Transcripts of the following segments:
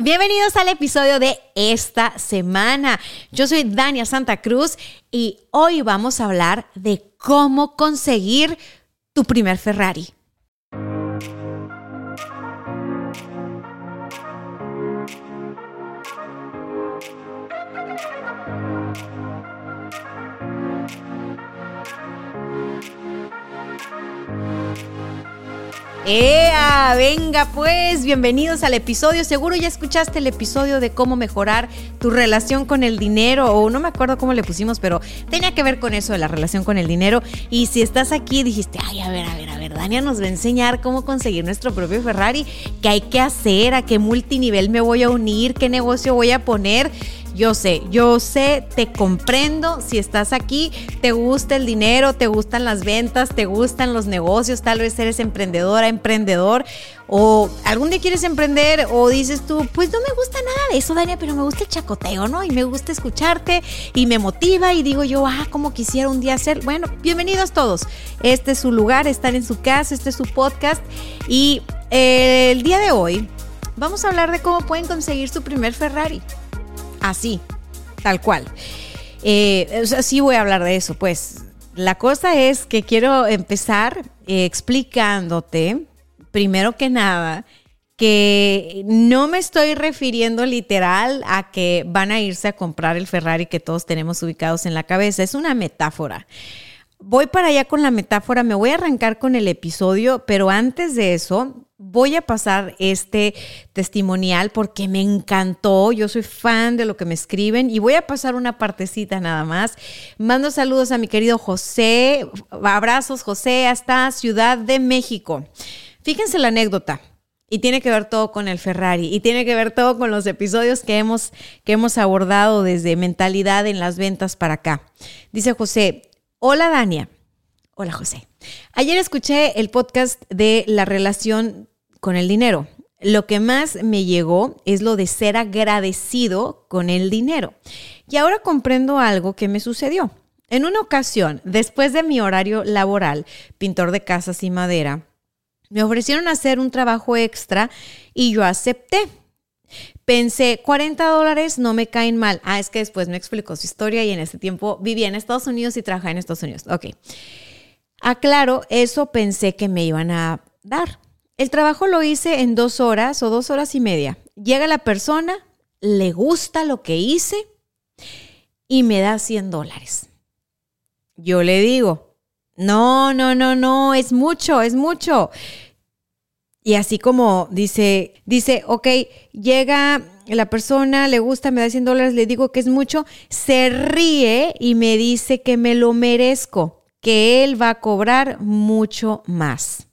Bienvenidos al episodio de esta semana. Yo soy Dania Santa Cruz y hoy vamos a hablar de cómo conseguir tu primer Ferrari. ¡Ea! Venga pues, bienvenidos al episodio. Seguro ya escuchaste el episodio de cómo mejorar tu relación con el dinero, o no me acuerdo cómo le pusimos, pero tenía que ver con eso de la relación con el dinero. Y si estás aquí, dijiste, ay, a ver, a ver, a ver, Dania nos va a enseñar cómo conseguir nuestro propio Ferrari, qué hay que hacer, a qué multinivel me voy a unir, qué negocio voy a poner. Yo sé, yo sé, te comprendo. Si estás aquí, te gusta el dinero, te gustan las ventas, te gustan los negocios, tal vez eres emprendedora, emprendedor, o algún día quieres emprender, o dices tú, pues no me gusta nada de eso, Dania, pero me gusta el chacoteo, ¿no? Y me gusta escucharte y me motiva y digo yo, ah, como quisiera un día hacer. Bueno, bienvenidos todos. Este es su lugar, están en su casa, este es su podcast. Y eh, el día de hoy vamos a hablar de cómo pueden conseguir su primer Ferrari. Así, tal cual. Eh, sí voy a hablar de eso, pues. La cosa es que quiero empezar eh, explicándote, primero que nada, que no me estoy refiriendo literal a que van a irse a comprar el Ferrari que todos tenemos ubicados en la cabeza. Es una metáfora. Voy para allá con la metáfora, me voy a arrancar con el episodio, pero antes de eso, voy a pasar este testimonial porque me encantó. Yo soy fan de lo que me escriben y voy a pasar una partecita nada más. Mando saludos a mi querido José. Abrazos, José, hasta Ciudad de México. Fíjense la anécdota. Y tiene que ver todo con el Ferrari y tiene que ver todo con los episodios que hemos, que hemos abordado desde mentalidad en las ventas para acá. Dice José, hola Dania. Hola José. Ayer escuché el podcast de la relación con el dinero. Lo que más me llegó es lo de ser agradecido con el dinero. Y ahora comprendo algo que me sucedió. En una ocasión, después de mi horario laboral, pintor de casas y madera, me ofrecieron hacer un trabajo extra y yo acepté. Pensé, 40 dólares no me caen mal. Ah, es que después me explicó su historia y en ese tiempo vivía en Estados Unidos y trabajaba en Estados Unidos. Ok. Aclaro, eso pensé que me iban a dar. El trabajo lo hice en dos horas o dos horas y media. Llega la persona, le gusta lo que hice y me da 100 dólares. Yo le digo, no, no, no, no, es mucho, es mucho. Y así como dice, dice, ok, llega la persona, le gusta, me da 100 dólares, le digo que es mucho, se ríe y me dice que me lo merezco, que él va a cobrar mucho más.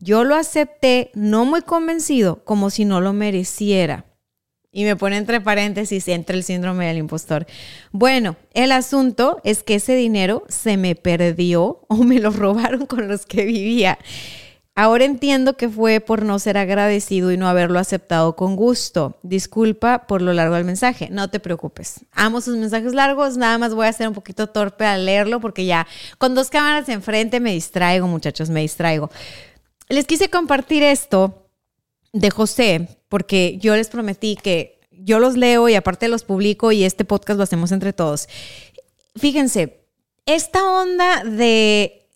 Yo lo acepté no muy convencido, como si no lo mereciera. Y me pone entre paréntesis, entre el síndrome del impostor. Bueno, el asunto es que ese dinero se me perdió o me lo robaron con los que vivía. Ahora entiendo que fue por no ser agradecido y no haberlo aceptado con gusto. Disculpa por lo largo del mensaje. No te preocupes. Amo sus mensajes largos. Nada más voy a ser un poquito torpe al leerlo porque ya con dos cámaras enfrente me distraigo, muchachos, me distraigo. Les quise compartir esto de José porque yo les prometí que yo los leo y aparte los publico y este podcast lo hacemos entre todos. Fíjense, esta onda de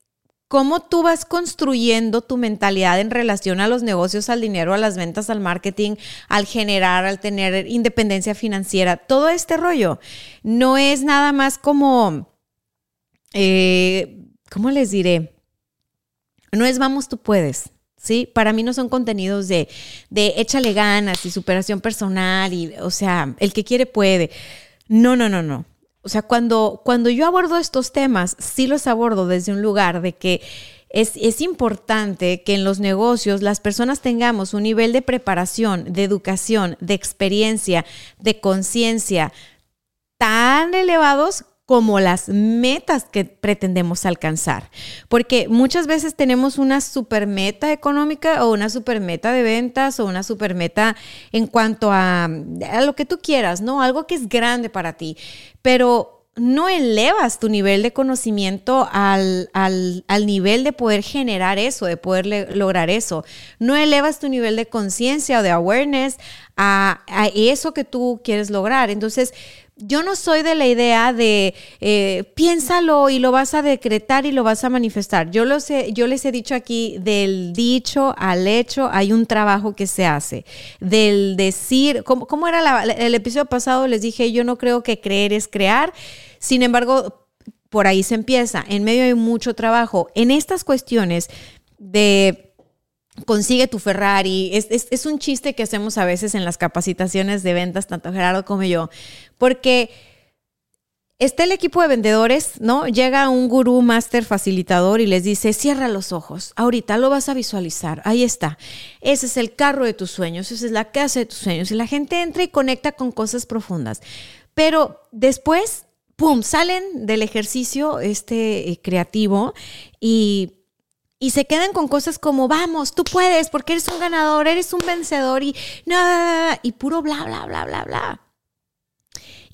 cómo tú vas construyendo tu mentalidad en relación a los negocios, al dinero, a las ventas, al marketing, al generar, al tener independencia financiera, todo este rollo no es nada más como, eh, ¿cómo les diré? No es vamos, tú puedes. ¿sí? Para mí no son contenidos de, de échale ganas y superación personal y, o sea, el que quiere puede. No, no, no, no. O sea, cuando, cuando yo abordo estos temas, sí los abordo desde un lugar de que es, es importante que en los negocios las personas tengamos un nivel de preparación, de educación, de experiencia, de conciencia tan elevados como las metas que pretendemos alcanzar. Porque muchas veces tenemos una super meta económica o una super meta de ventas o una super meta en cuanto a, a lo que tú quieras, ¿no? Algo que es grande para ti. Pero no elevas tu nivel de conocimiento al, nivel de poder generar eso, de poder lograr eso. No elevas tu nivel de conciencia o de awareness a, eso que tú quieres lograr. Entonces, yo no soy de la idea de eh, piénsalo y lo vas a decretar y lo vas a manifestar. Yo, lo sé, yo les he dicho aquí, del dicho al hecho hay un trabajo que se hace. Del decir, ¿cómo, era el episodio pasado? Les dije, yo no creo que creer es crear. Sin embargo, por ahí se empieza. En medio hay mucho trabajo. En estas cuestiones de consigue tu Ferrari. Es, un chiste que hacemos a veces en las capacitaciones de ventas, tanto Gerardo como yo, porque está el equipo de vendedores, ¿no? Llega un gurú, máster, facilitador y les dice, cierra los ojos, ahorita lo vas a visualizar, ahí está. Ese es el carro de tus sueños, esa es la casa de tus sueños. Y la gente entra y conecta con cosas profundas. Pero después, ¡pum!, salen del ejercicio este eh, creativo y y se quedan con cosas como, vamos, tú puedes, porque eres un ganador, eres un vencedor y nada, y puro bla, bla, bla, bla, bla.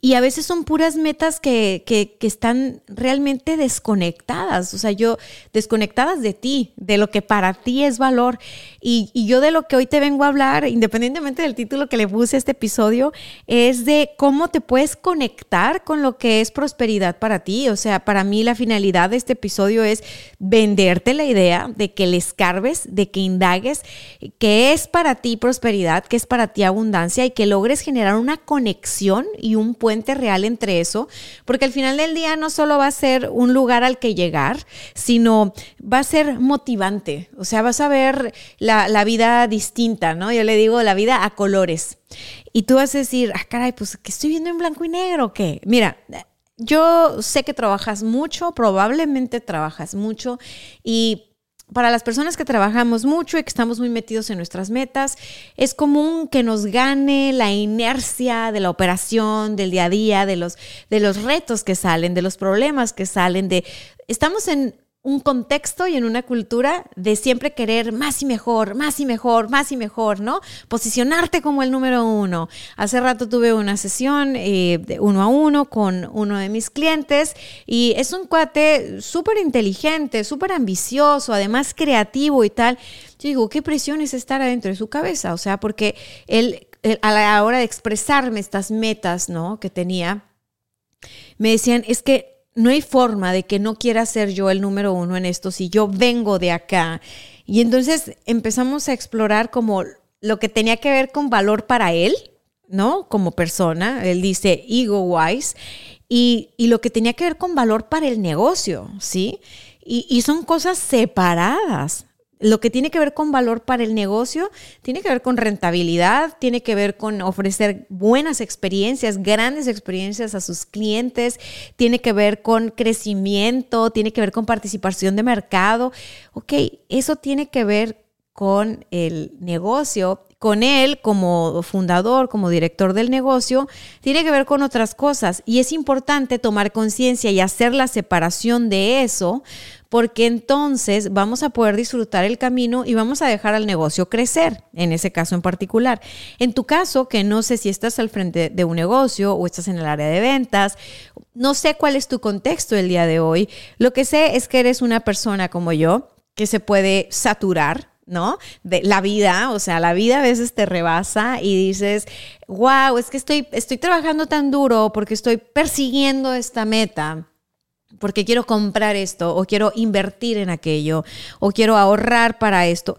Y a veces son puras metas que, que, que, están realmente desconectadas, o sea, yo, desconectadas de ti, de lo que para ti es valor. Y, y, yo de lo que hoy te vengo a hablar, independientemente del título que le puse a este episodio, es de cómo te puedes conectar con lo que es prosperidad para ti. O sea, para mí la finalidad de este episodio es venderte la idea de que le escarbes, de que indagues qué es para ti prosperidad, qué es para ti abundancia y que logres generar una conexión y un puente real entre eso, porque al final del día no solo va a ser un lugar al que llegar, sino va a ser motivante, o sea, vas a ver la, vida distinta, ¿no? Yo le digo la vida a colores. Y tú vas a decir, ah, caray, pues que estoy viendo en blanco y negro, ¿o ¿qué? Mira, yo sé que trabajas mucho, probablemente trabajas mucho y para las personas que trabajamos mucho y que estamos muy metidos en nuestras metas, es común que nos gane la inercia de la operación, del día a día, de los, de los retos que salen, de los problemas que salen, de estamos en un contexto y en una cultura de siempre querer más y mejor, más y mejor, más y mejor, ¿no? Posicionarte como el número uno. Hace rato tuve una sesión eh, de uno a uno con uno de mis clientes y es un cuate súper inteligente, súper ambicioso, además creativo y tal. Yo digo, ¿qué presión es estar adentro de su cabeza? O sea, porque él, él a la hora de expresarme estas metas, ¿no? Que tenía, me decían, es que no hay forma de que no quiera ser yo el número uno en esto si yo vengo de acá. Y entonces empezamos a explorar como lo que tenía que ver con valor para él, ¿no? Como persona, él dice ego wise, y, y lo que tenía que ver con valor para el negocio, ¿sí? Y, y son cosas separadas, lo que tiene que ver con valor para el negocio, tiene que ver con rentabilidad, tiene que ver con ofrecer buenas experiencias, grandes experiencias a sus clientes, tiene que ver con crecimiento, tiene que ver con participación de mercado. Ok, eso tiene que ver con el negocio con él como fundador, como director del negocio, tiene que ver con otras cosas y es importante tomar conciencia y hacer la separación de eso porque entonces vamos a poder disfrutar el camino y vamos a dejar al negocio crecer, en ese caso en particular. En tu caso, que no sé si estás al frente de un negocio o estás en el área de ventas, no sé cuál es tu contexto el día de hoy, lo que sé es que eres una persona como yo que se puede saturar ¿no? De la vida, o sea, la vida a veces te rebasa y dices, wow, es que estoy, estoy trabajando tan duro porque estoy persiguiendo esta meta, porque quiero comprar esto, o quiero invertir en aquello, o quiero ahorrar para esto.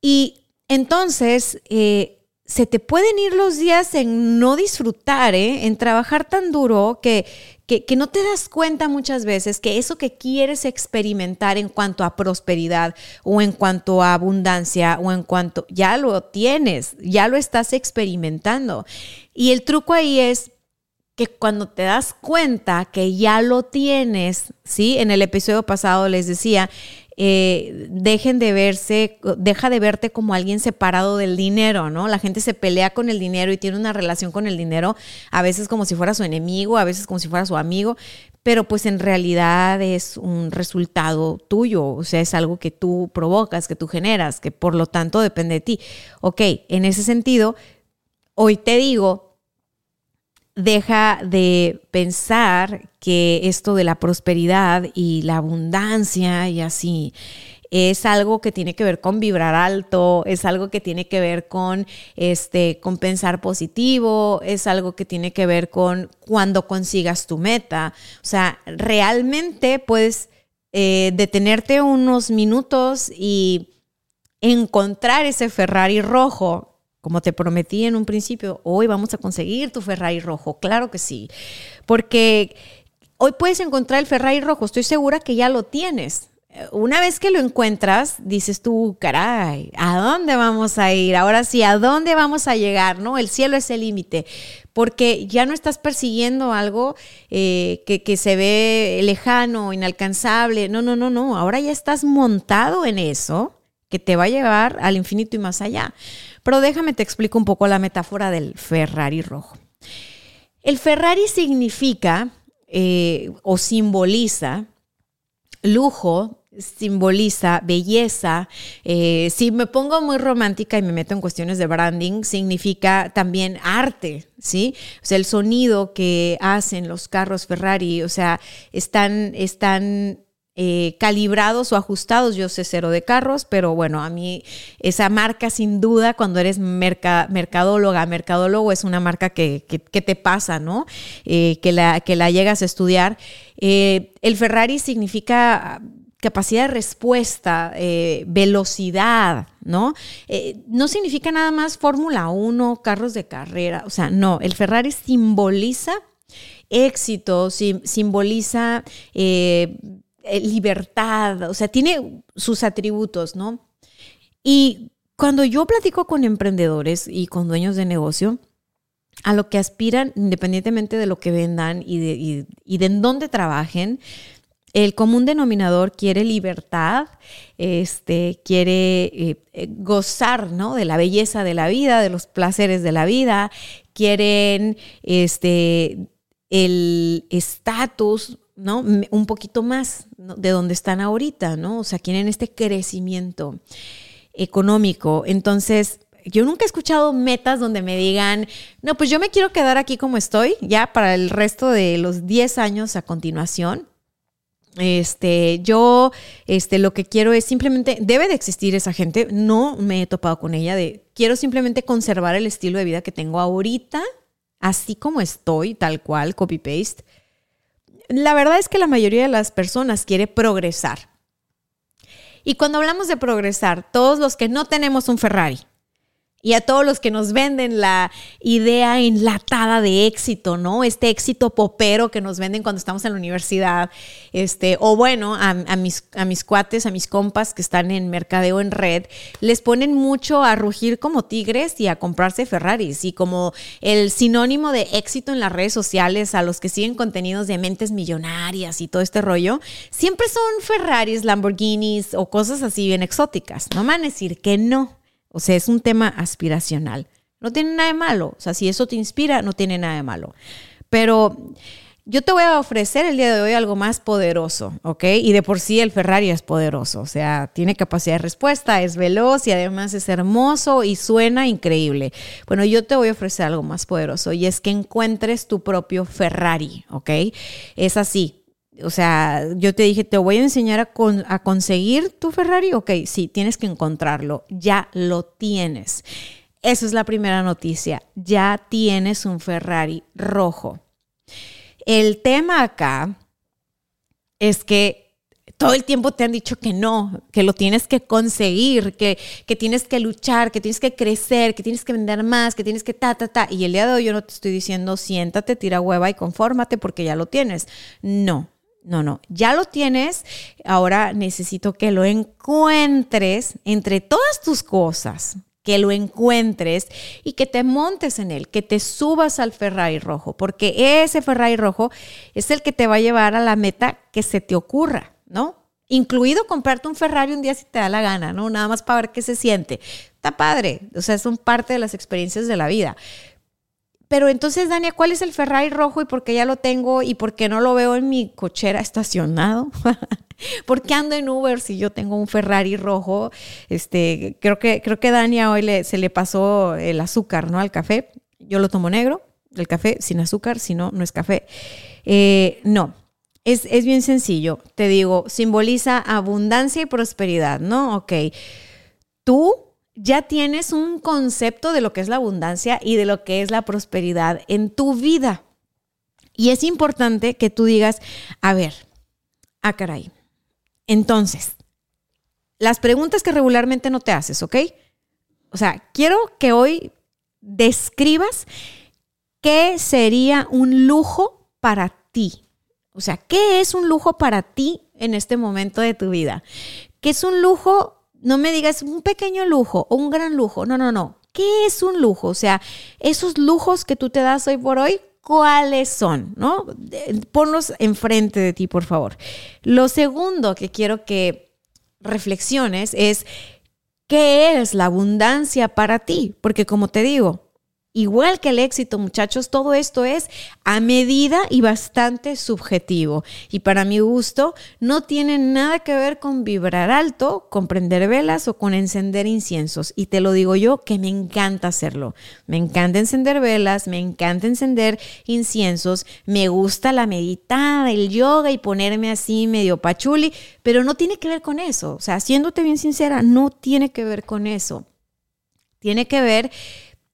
Y entonces, eh, se te pueden ir los días en no disfrutar, ¿eh? en trabajar tan duro que, que, no te das cuenta muchas veces que eso que quieres experimentar en cuanto a prosperidad o en cuanto a abundancia o en cuanto ya lo tienes, ya lo estás experimentando. Y el truco ahí es que cuando te das cuenta que ya lo tienes, ¿sí? En el episodio pasado les decía, eh, dejen de verse, deja de verte como alguien separado del dinero, ¿no? La gente se pelea con el dinero y tiene una relación con el dinero, a veces como si fuera su enemigo, a veces como si fuera su amigo, pero pues en realidad es un resultado tuyo, o sea, es algo que tú provocas, que tú generas, que por lo tanto depende de ti. Ok, en ese sentido, hoy te digo, deja de pensar que esto de la prosperidad y la abundancia y así es algo que tiene que ver con vibrar alto, es algo que tiene que ver con este con pensar positivo, es algo que tiene que ver con cuando consigas tu meta. O sea, realmente puedes eh, detenerte unos minutos y encontrar ese Ferrari rojo como te prometí en un principio, hoy vamos a conseguir tu Ferrari rojo. Claro que sí. Porque hoy puedes encontrar el Ferrari rojo. Estoy segura que ya lo tienes. Una vez que lo encuentras, dices tú, caray, ¿a dónde vamos a ir? Ahora sí, ¿a dónde vamos a llegar? ¿No? El cielo es el límite, porque ya no estás persiguiendo algo eh, que, que se ve lejano, inalcanzable. No, no, no, no. Ahora ya estás montado en eso que te va a llevar al infinito y más allá. Pero déjame te explico un poco la metáfora del Ferrari rojo. El Ferrari significa eh, o simboliza lujo, simboliza belleza. Eh, si me pongo muy romántica y me meto en cuestiones de branding, significa también arte, ¿sí? O sea, el sonido que hacen los carros Ferrari, o sea, están, están eh, calibrados o ajustados. Yo sé cero de carros, pero bueno, a mí esa marca sin duda, cuando eres mercadóloga, mercadólogo es una marca que, te pasa, ¿no? Eh, que, la, que la llegas a estudiar. Eh, el Ferrari significa capacidad de respuesta, velocidad, ¿no? no significa nada más Fórmula 1, carros de carrera, o sea, no, el Ferrari simboliza éxito, simboliza libertad, o sea, tiene sus atributos, ¿no? Y cuando yo platico con emprendedores y con dueños de negocio, a lo que aspiran, independientemente de lo que vendan y de, y, de en dónde trabajen, el común denominador quiere libertad, este, quiere eh, eh, gozar ¿no? de la belleza de la vida, de los placeres de la vida, quieren este, el estatus ¿no? Un poquito más de donde están ahorita, ¿no? O sea, quieren este crecimiento económico. Entonces, yo nunca he escuchado metas donde me digan, no, pues yo me quiero quedar aquí como estoy, ya para el resto de los 10 años a continuación. Este, yo, este, lo que quiero es simplemente, debe de existir esa gente, no me he topado con ella, de quiero simplemente conservar el estilo de vida que tengo ahorita, así como estoy, tal cual, copy-paste la verdad es que la mayoría de las personas quiere progresar. Y cuando hablamos de progresar, todos los que no tenemos un Ferrari, y a todos los que nos venden la idea enlatada de éxito, ¿no? Este éxito popero que nos venden cuando estamos en la universidad, este, o bueno, a, mis, a mis cuates, a mis compas que están en mercadeo en red, les ponen mucho a rugir como tigres y a comprarse Ferraris y como el sinónimo de éxito en las redes sociales a los que siguen contenidos de mentes millonarias y todo este rollo, siempre son Ferraris, Lamborghinis o cosas así bien exóticas. No van a decir que no. O sea, es un tema aspiracional. No tiene nada de malo. O sea, si eso te inspira, no tiene nada de malo. Pero yo te voy a ofrecer el día de hoy algo más poderoso, ¿ok? Y de por sí el Ferrari es poderoso, o sea, tiene capacidad de respuesta, es veloz y además es hermoso y suena increíble. Bueno, yo te voy a ofrecer algo más poderoso y es que encuentres tu propio Ferrari, ¿ok? Es así, o sea, yo te dije, te voy a enseñar a, conseguir tu Ferrari. Ok, sí, tienes que encontrarlo. Ya lo tienes. Esa es la primera noticia. Ya tienes un Ferrari rojo. El tema acá es que todo el tiempo te han dicho que no, que lo tienes que conseguir, que, que, tienes que luchar, que tienes que crecer, que tienes que vender más, que tienes que ta, ta, ta. Y el día de hoy yo no te estoy diciendo siéntate, tira hueva y confórmate porque ya lo tienes. No, no, no, ya lo tienes, ahora necesito que lo encuentres entre todas tus cosas, que lo encuentres y que te montes en él, que te subas al Ferrari rojo, porque ese Ferrari rojo es el que te va a llevar a la meta que se te ocurra, ¿no? incluido comprarte un Ferrari un día si te da la gana, ¿no? Nada más para ver qué se siente. Está padre, o sea, son parte de las experiencias de la vida. Pero entonces, Dania, ¿cuál es el Ferrari rojo y por qué ya lo tengo y por qué no lo veo en mi cochera estacionado? ¿Por qué ando en Uber si yo tengo un Ferrari rojo? Este, creo que, creo que Dania hoy se le pasó el azúcar, ¿no? Al café. Yo lo tomo negro, el café sin azúcar, si no, no es café. Eh, no, es, es bien sencillo. Te digo, simboliza abundancia y prosperidad, ¿no? Ok. Tú ya tienes un concepto de lo que es la abundancia y de lo que es la prosperidad en tu vida. Y es importante que tú digas, a ver, ah, caray. Entonces, las preguntas que regularmente no te haces, ¿ok? O sea, quiero que hoy describas qué sería un lujo para ti. O sea, ¿qué es un lujo para ti en este momento de tu vida? ¿Qué es un lujo no me digas un pequeño lujo o un gran lujo. No, no, no. ¿Qué es un lujo? O sea, esos lujos que tú te das hoy por hoy, ¿cuáles son? ¿No? Ponlos enfrente de ti, por favor. Lo segundo que quiero que reflexiones es, ¿qué es la abundancia para ti? Porque como te digo, Igual que el éxito, muchachos, todo esto es a medida y bastante subjetivo. Y para mi gusto, no tiene nada que ver con vibrar alto, con prender velas o con encender inciensos. Y te lo digo yo que me encanta hacerlo. Me encanta encender velas, me encanta encender inciensos, me gusta la meditada, el yoga y ponerme así medio pachuli, pero no tiene que ver con eso. O sea, siéndote bien sincera, no tiene que ver con eso. Tiene que ver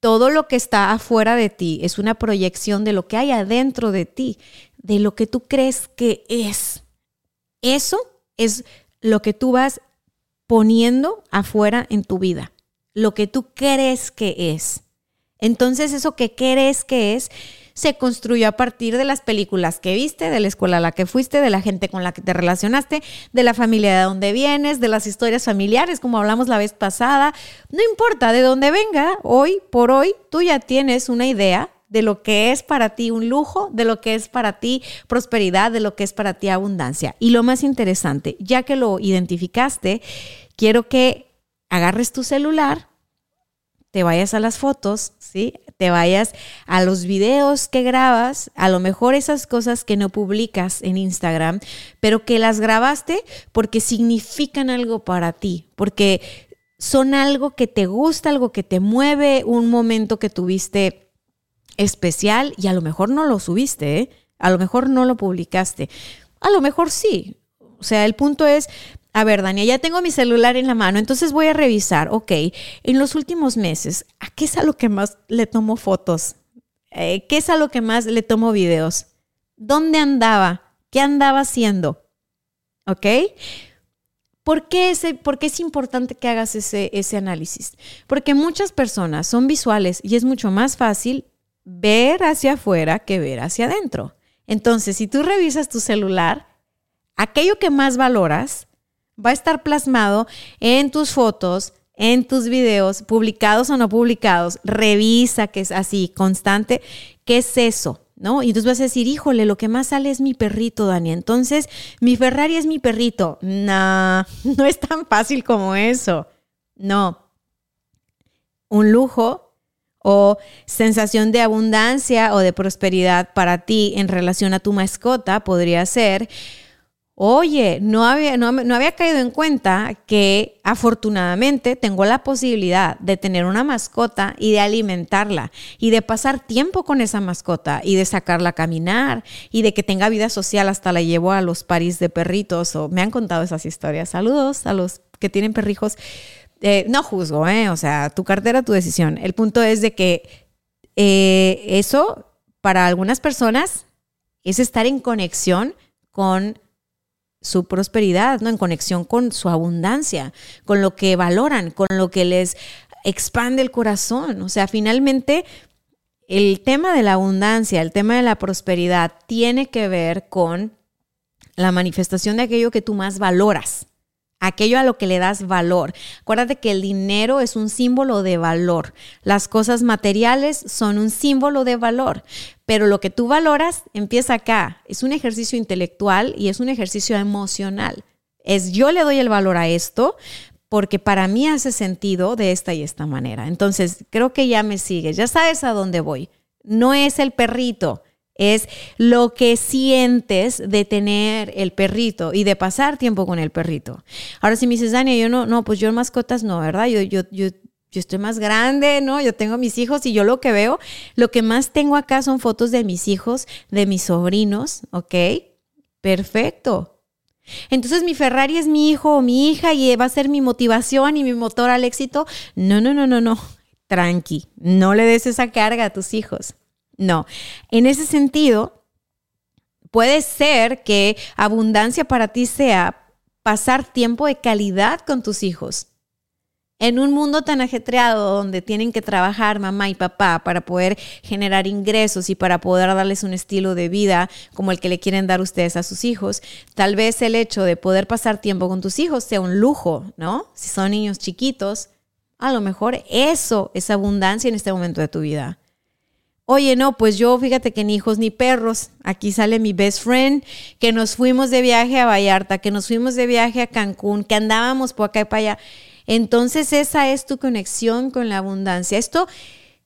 todo lo que está afuera de ti es una proyección de lo que hay adentro de ti, de lo que tú crees que es. Eso es lo que tú vas poniendo afuera en tu vida, lo que tú crees que es. Entonces eso que crees que es se construyó a partir de las películas que viste, de la escuela a la que fuiste, de la gente con la que te relacionaste, de la familia de donde vienes, de las historias familiares, como hablamos la vez pasada. No importa de dónde venga, hoy por hoy tú ya tienes una idea de lo que es para ti un lujo, de lo que es para ti prosperidad, de lo que es para ti abundancia. Y lo más interesante, ya que lo identificaste, quiero que agarres tu celular, te vayas a las fotos, ¿sí? Te vayas a los videos que grabas, a lo mejor esas cosas que no publicas en Instagram, pero que las grabaste porque significan algo para ti, porque son algo que te gusta, algo que te mueve, un momento que tuviste especial y a lo mejor no lo subiste, ¿eh? a lo mejor no lo publicaste, a lo mejor sí. O sea, el punto es, a ver, Dania, ya tengo mi celular en la mano, entonces voy a revisar, ok, en los últimos meses, ¿a qué es a lo que más le tomo fotos? Eh, ¿Qué es a lo que más le tomo videos? ¿Dónde andaba? ¿Qué andaba haciendo? ¿Ok? ¿Por qué, ese, ¿Por qué es importante que hagas ese, ese análisis? Porque muchas personas son visuales y es mucho más fácil ver hacia afuera que ver hacia adentro. Entonces, si tú revisas tu celular, aquello que más valoras va a estar plasmado en tus fotos, en tus videos, publicados o no publicados. Revisa que es así, constante. ¿Qué es eso? ¿No? Y entonces vas a decir, híjole, lo que más sale es mi perrito, Dani. Entonces, mi Ferrari es mi perrito. No, no es tan fácil como eso. No. Un lujo o sensación de abundancia o de prosperidad para ti en relación a tu mascota podría ser oye, no había, no, había caído en cuenta que afortunadamente tengo la posibilidad de tener una mascota y de alimentarla y de pasar tiempo con esa mascota y de sacarla a caminar y de que tenga vida social hasta la llevo a los parís de perritos o me han contado esas historias. Saludos a los que tienen perrijos. Eh, no juzgo, ¿eh? O sea, tu cartera, tu decisión. El punto es de que eh, eso para algunas personas es estar en conexión con su prosperidad, ¿no? En conexión con su abundancia, con lo que valoran, con lo que les expande el corazón. O sea, finalmente el tema de la abundancia, el tema de la prosperidad tiene que ver con la manifestación de aquello que tú más valoras aquello a lo que le das valor. Acuérdate que el dinero es un símbolo de valor. Las cosas materiales son un símbolo de valor, pero lo que tú valoras empieza acá. Es un ejercicio intelectual y es un ejercicio emocional. Es yo le doy el valor a esto porque para mí hace sentido de esta y esta manera. Entonces, creo que ya me sigues, ya sabes a dónde voy. No es el perrito, es lo que sientes de tener el perrito y de pasar tiempo con el perrito. Ahora, si me dices, Dania, yo no, no, pues yo mascotas no, ¿verdad? Yo, yo, yo, yo estoy más grande, ¿no? Yo tengo mis hijos y yo lo que veo, lo que más tengo acá son fotos de mis hijos, de mis sobrinos, ¿ok? Perfecto. Entonces mi Ferrari es mi hijo o mi hija y va a ser mi motivación y mi motor al éxito. No, no, no, no, no. Tranqui, no le des esa carga a tus hijos. No, en ese sentido, puede ser que abundancia para ti sea pasar tiempo de calidad con tus hijos. En un mundo tan ajetreado donde tienen que trabajar mamá y papá para poder generar ingresos y para poder darles un estilo de vida como el que le quieren dar ustedes a sus hijos, tal vez el hecho de poder pasar tiempo con tus hijos sea un lujo, ¿no? Si son niños chiquitos, a lo mejor eso es abundancia en este momento de tu vida. Oye, no, pues yo fíjate que ni hijos ni perros. Aquí sale mi best friend, que nos fuimos de viaje a Vallarta, que nos fuimos de viaje a Cancún, que andábamos por acá y para allá. Entonces esa es tu conexión con la abundancia. Esto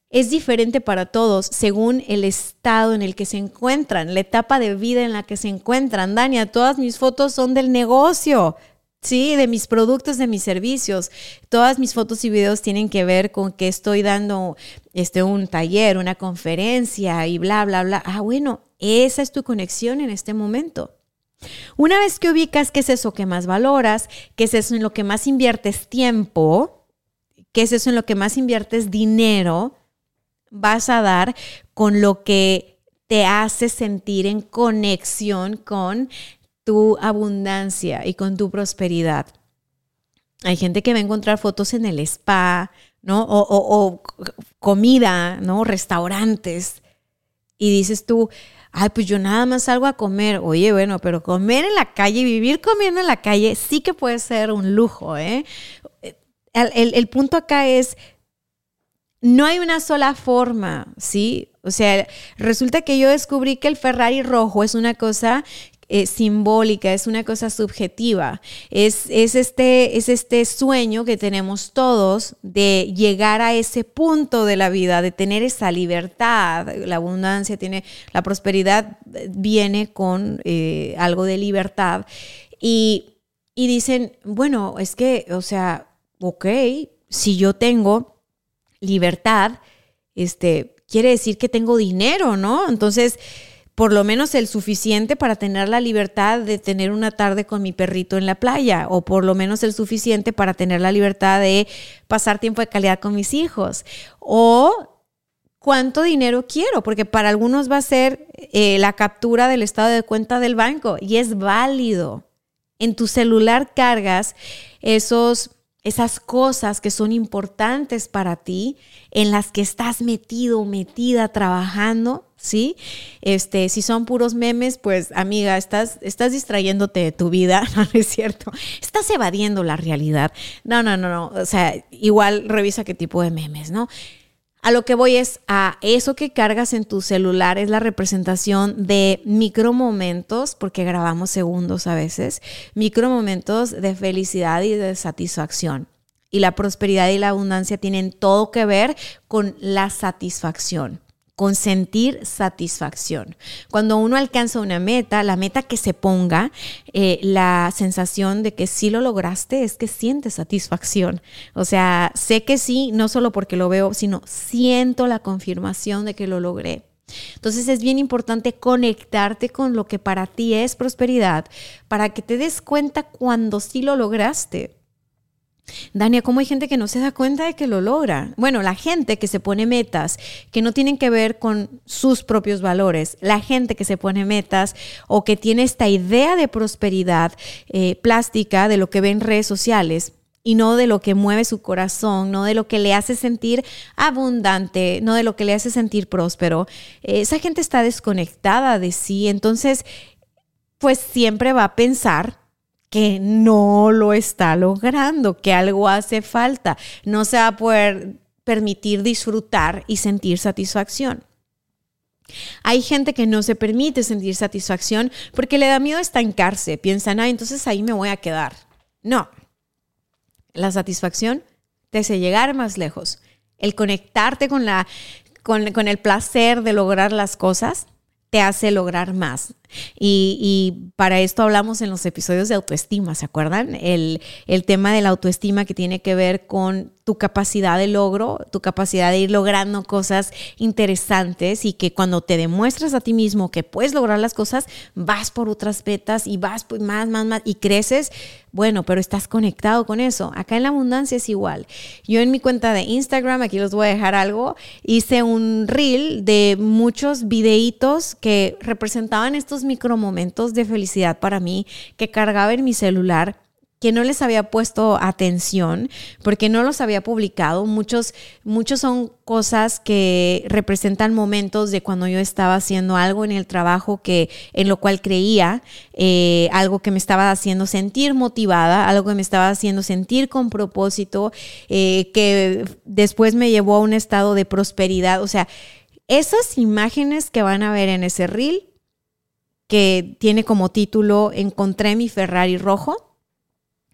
es diferente para todos según el estado en el que se encuentran, la etapa de vida en la que se encuentran. Dania, todas mis fotos son del negocio. Sí, de mis productos, de mis servicios. Todas mis fotos y videos tienen que ver con que estoy dando este, un taller, una conferencia y bla, bla, bla. Ah, bueno, esa es tu conexión en este momento. Una vez que ubicas qué es eso que más valoras, qué es eso en lo que más inviertes tiempo, qué es eso en lo que más inviertes dinero, vas a dar con lo que te hace sentir en conexión con tu abundancia y con tu prosperidad. Hay gente que va a encontrar fotos en el spa, ¿no? O, comida, ¿no? Restaurantes. Y dices tú, ay, pues yo nada más salgo a comer. Oye, bueno, pero comer en la calle, vivir comiendo en la calle, sí que puede ser un lujo, ¿eh? El, el punto acá es, no hay una sola forma, ¿sí? O sea, resulta que yo descubrí que el Ferrari rojo es una cosa eh, simbólica, es una cosa subjetiva. Es, es, este, es este sueño que tenemos todos de llegar a ese punto de la vida, de tener esa libertad. La abundancia tiene, la prosperidad viene con eh, algo de libertad. Y, y dicen, bueno, es que, o sea, ok, si yo tengo libertad, este, quiere decir que tengo dinero, ¿no? Entonces, por lo menos el suficiente para tener la libertad de tener una tarde con mi perrito en la playa, o por lo menos el suficiente para tener la libertad de pasar tiempo de calidad con mis hijos, o cuánto dinero quiero, porque para algunos va a ser eh, la captura del estado de cuenta del banco y es válido. En tu celular cargas esos esas cosas que son importantes para ti, en las que estás metido, metida, trabajando, ¿sí? Este, si son puros memes, pues amiga, estás, estás distrayéndote de tu vida, no es cierto, estás evadiendo la realidad. No, no, no, no, o sea, igual revisa qué tipo de memes, ¿no? A lo que voy es a eso que cargas en tu celular es la representación de micromomentos, porque grabamos segundos a veces, micromomentos de felicidad y de satisfacción. Y la prosperidad y la abundancia tienen todo que ver con la satisfacción con sentir satisfacción. Cuando uno alcanza una meta, la meta que se ponga, eh, la sensación de que sí lo lograste es que sientes satisfacción. O sea, sé que sí, no solo porque lo veo, sino siento la confirmación de que lo logré. Entonces es bien importante conectarte con lo que para ti es prosperidad, para que te des cuenta cuando sí lo lograste. Dania, ¿cómo hay gente que no se da cuenta de que lo logra? Bueno, la gente que se pone metas que no tienen que ver con sus propios valores, la gente que se pone metas o que tiene esta idea de prosperidad eh, plástica de lo que ve en redes sociales y no de lo que mueve su corazón, no de lo que le hace sentir abundante, no de lo que le hace sentir próspero. Eh, esa gente está desconectada de sí, entonces pues siempre va a pensar que no lo está logrando, que algo hace falta, no se va a poder permitir disfrutar y sentir satisfacción. Hay gente que no se permite sentir satisfacción porque le da miedo estancarse. Piensan, ah, entonces ahí me voy a quedar. No. La satisfacción te hace llegar más lejos. El conectarte con, la, con, con el placer de lograr las cosas te hace lograr más. Y, para esto hablamos en los episodios de autoestima, ¿se acuerdan? El, el, tema de la autoestima que tiene que ver con tu capacidad de logro, tu capacidad de ir logrando cosas interesantes y que cuando te demuestras a ti mismo que puedes lograr las cosas, vas por otras metas y vas más, más, más y creces. Bueno, pero estás conectado con eso. Acá en la abundancia es igual. Yo en mi cuenta de Instagram, aquí los voy a dejar algo, hice un reel de muchos videitos que representaban estos micromomentos de felicidad para mí que cargaba en mi celular que no les había puesto atención porque no los había publicado. Muchos, muchos son cosas que representan momentos de cuando yo estaba haciendo algo en el trabajo que en lo cual creía, eh, algo que me estaba haciendo sentir motivada, algo que me estaba haciendo sentir con propósito, eh, que después me llevó a un estado de prosperidad. O sea, esas imágenes que van a ver en ese reel que tiene como título Encontré mi Ferrari rojo.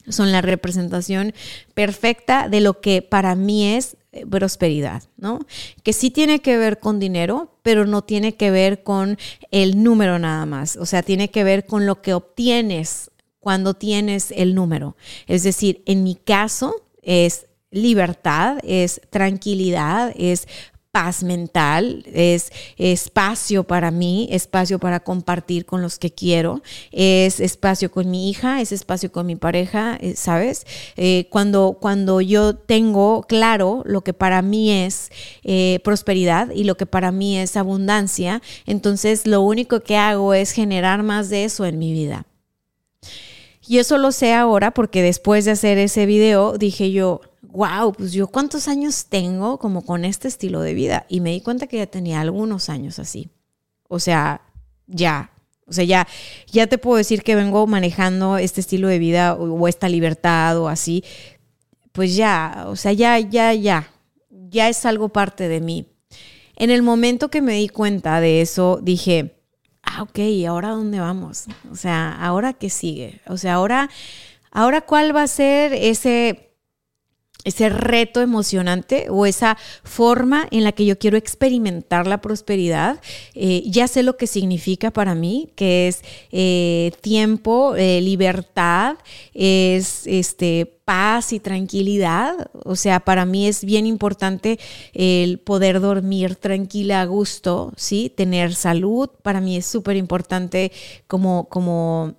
Son la representación perfecta de lo que para mí es eh, prosperidad, ¿no? Que sí tiene que ver con dinero, pero no tiene que ver con el número nada más. O sea, tiene que ver con lo que obtienes cuando tienes el número. Es decir, en mi caso es libertad, es tranquilidad, es paz mental, es espacio para mí, espacio para compartir con los que quiero, es espacio con mi hija, es espacio con mi pareja, eh, ¿sabes? Eh, cuando, cuando yo tengo claro lo que para mí es eh, prosperidad y lo que para mí es abundancia, entonces lo único que hago es generar más de eso en mi vida. Y eso lo sé ahora porque después de hacer ese video dije yo, wow, pues yo cuántos años tengo como con este estilo de vida. Y me di cuenta que ya tenía algunos años así. O sea, ya. O sea, ya, ya te puedo decir que vengo manejando este estilo de vida o, esta libertad o así. Pues ya, o sea, ya, ya, ya. Ya es algo parte de mí. En el momento que me di cuenta de eso, dije, ah, ok, ¿y ahora dónde vamos? O sea, ¿ahora qué sigue? O sea, ahora, ahora cuál va a ser ese ese reto emocionante o esa forma en la que yo quiero experimentar la prosperidad. Eh, ya sé lo que significa para mí, que es eh, tiempo, eh, libertad, es este, paz y tranquilidad. O sea, para mí es bien importante el poder dormir tranquila a gusto, ¿sí? Tener salud, para mí es súper importante como, como,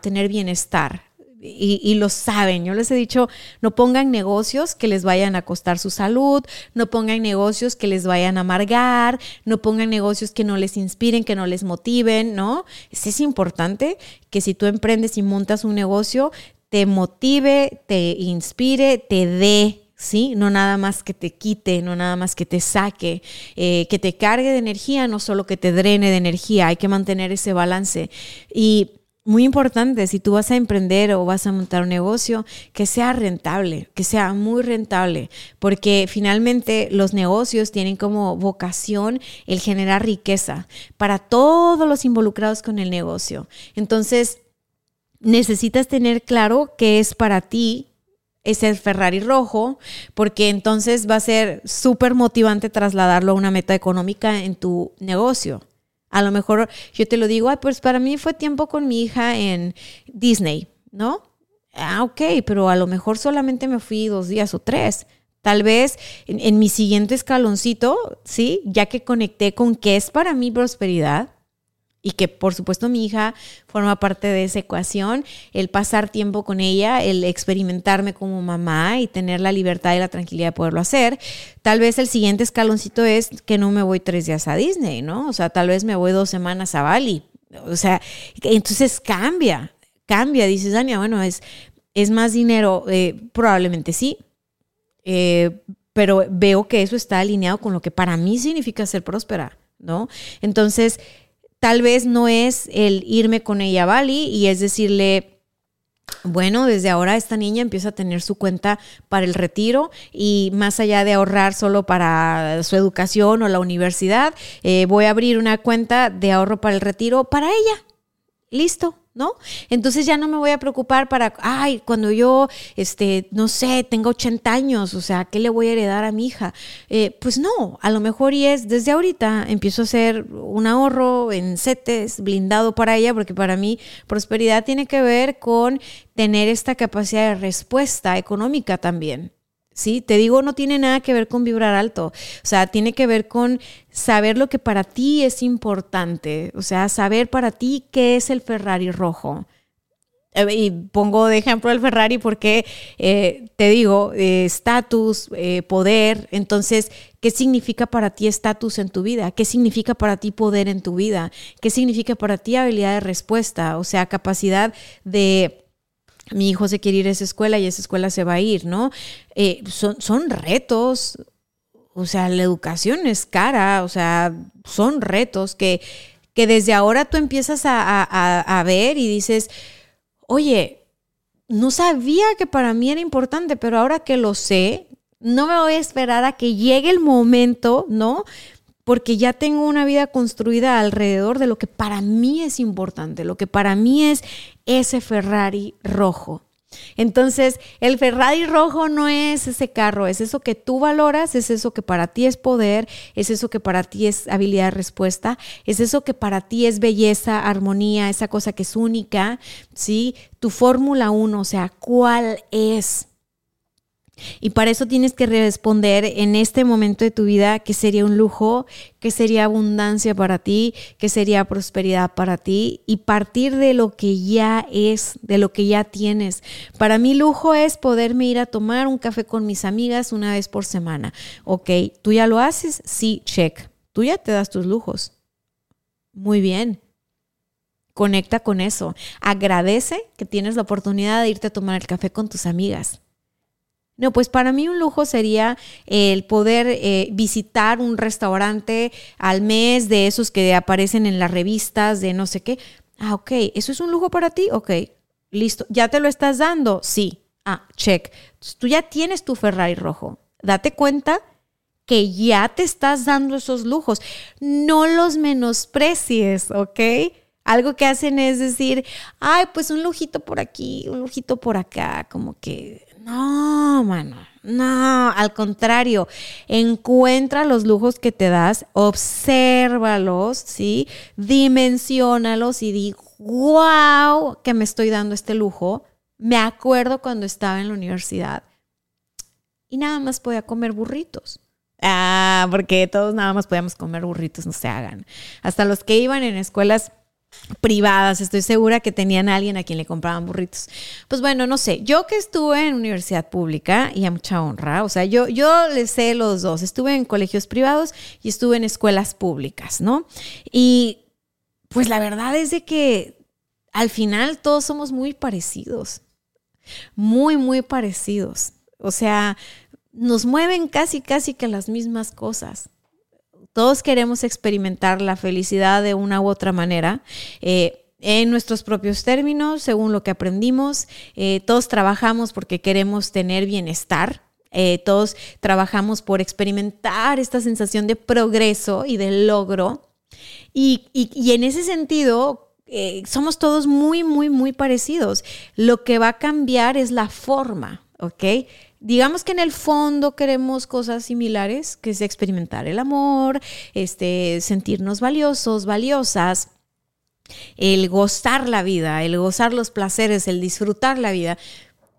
tener bienestar, y, lo saben. Yo les he dicho, no pongan negocios que les vayan a costar su salud, no pongan negocios que les vayan a amargar, no pongan negocios que no les inspiren, que no les motiven, ¿no? Es, es importante que si tú emprendes y montas un negocio, te motive, te inspire, te dé ¿sí? No nada más que te quite, no nada más que te saque, eh, que te cargue de energía, no solo que te drene de energía, hay que mantener ese balance. Y muy importante, si tú vas a emprender o vas a montar un negocio, que sea rentable, que sea muy rentable, porque finalmente los negocios tienen como vocación el generar riqueza para todos los involucrados con el negocio. Entonces, necesitas tener claro qué es para ti ese Ferrari rojo, porque entonces va a ser súper motivante trasladarlo a una meta económica en tu negocio. A lo mejor yo te lo digo, pues para mí fue tiempo con mi hija en Disney, ¿no? Ah, ok, pero a lo mejor solamente me fui dos días o tres. Tal vez en, en mi siguiente escaloncito, ¿sí? Ya que conecté con qué es para mí prosperidad, y que por supuesto mi hija forma parte de esa ecuación, el pasar tiempo con ella, el experimentarme como mamá y tener la libertad y la tranquilidad de poderlo hacer. Tal vez el siguiente escaloncito es que no me voy tres días a Disney, ¿no? O sea, tal vez me voy dos semanas a Bali. O sea, entonces cambia, cambia. Dices, Dania, bueno, es, es más dinero, eh, probablemente sí. Eh, pero veo que eso está alineado con lo que para mí significa ser próspera, ¿no? Entonces, Tal vez no es el irme con ella a Bali y es decirle, Bueno, desde ahora esta niña empieza a tener su cuenta para el retiro y más allá de ahorrar solo para su educación o la universidad, eh, voy a abrir una cuenta de ahorro para el retiro para ella. Listo, ¿no? Entonces ya no me voy a preocupar para, ay, cuando yo, este, no sé, tengo 80 años, o sea, ¿qué le voy a heredar a mi hija? Eh, pues no, a lo mejor y es desde ahorita, empiezo a hacer un ahorro en CETES blindado para ella, porque para mí prosperidad tiene que ver con tener esta capacidad de respuesta económica también. ¿Sí? Te digo, no tiene nada que ver con vibrar alto, o sea, tiene que ver con saber lo que para ti es importante, o sea, saber para ti qué es el Ferrari rojo. Eh, y pongo de ejemplo el Ferrari porque eh, te digo, eh, estatus, poder, entonces, ¿qué significa para ti estatus en tu vida? ¿Qué significa para ti poder en tu vida? ¿Qué significa para ti habilidad de respuesta? O sea, capacidad de mi hijo se quiere ir a esa escuela y esa escuela se va a ir, ¿no? Eh, son, son retos, o sea, la educación es cara, o sea, son retos que, que desde ahora tú empiezas a, ver y dices, oye, no sabía que para mí era importante, pero ahora que lo sé, no me voy a esperar a que llegue el momento, ¿no? Porque ya tengo una vida construida alrededor de lo que para mí es importante, lo que para mí es ese Ferrari rojo. Entonces, el Ferrari rojo no es ese carro, es eso que tú valoras, es eso que para ti es poder, es eso que para ti es habilidad de respuesta, es eso que para ti es belleza, armonía, esa cosa que es única, ¿sí? Tu Fórmula 1, o sea, ¿cuál es? Y para eso tienes que responder en este momento de tu vida que sería un lujo, que sería abundancia para ti, que sería prosperidad para ti y partir de lo que ya es, de lo que ya tienes. Para mí lujo es poderme ir a tomar un café con mis amigas una vez por semana. Ok, ¿tú ya lo haces? Sí, check. Tú ya te das tus lujos. Muy bien. Conecta con eso. Agradece que tienes la oportunidad de irte a tomar el café con tus amigas no, pues para mí un lujo sería el poder eh, visitar un restaurante al mes de esos que aparecen en las revistas de no sé qué. Ah, ok, ¿eso es un lujo para ti? Ok, listo. ¿Ya te lo estás dando? Sí. Ah, check. tú ya tienes tu Ferrari rojo. Date cuenta que ya te estás dando esos lujos. No los menosprecies, ¿ok? Algo que hacen es decir, ay, pues un lujito por aquí, un lujito por acá, como que no, mano, no, al contrario, encuentra los lujos que te das, obsérvalos, ¿sí? Dimensiónalos y di, wow, que me estoy dando este lujo. Me acuerdo cuando estaba en la universidad y nada más podía comer burritos. Ah, porque todos nada más podíamos comer burritos, no se hagan. Hasta los que iban en escuelas privadas, estoy segura que tenían a alguien a quien le compraban burritos. Pues bueno, no sé, yo que estuve en universidad pública y a mucha honra, o sea, yo, yo les sé los dos, estuve en colegios privados y estuve en escuelas públicas, ¿no? Y pues la verdad es de que al final todos somos muy parecidos, muy, muy parecidos. O sea, nos mueven casi, casi que las mismas cosas. Todos queremos experimentar la felicidad de una u otra manera. Eh, en nuestros propios términos, según lo que aprendimos, eh, todos trabajamos porque queremos tener bienestar, eh, todos trabajamos por experimentar esta sensación de progreso y de logro. Y, y en ese sentido, somos todos muy, muy, muy parecidos. Lo que va a cambiar es la forma, ¿ok? Digamos que en el fondo queremos cosas similares, que es experimentar el amor, este, sentirnos valiosos, valiosas, el gozar la vida, el gozar los placeres, el disfrutar la vida.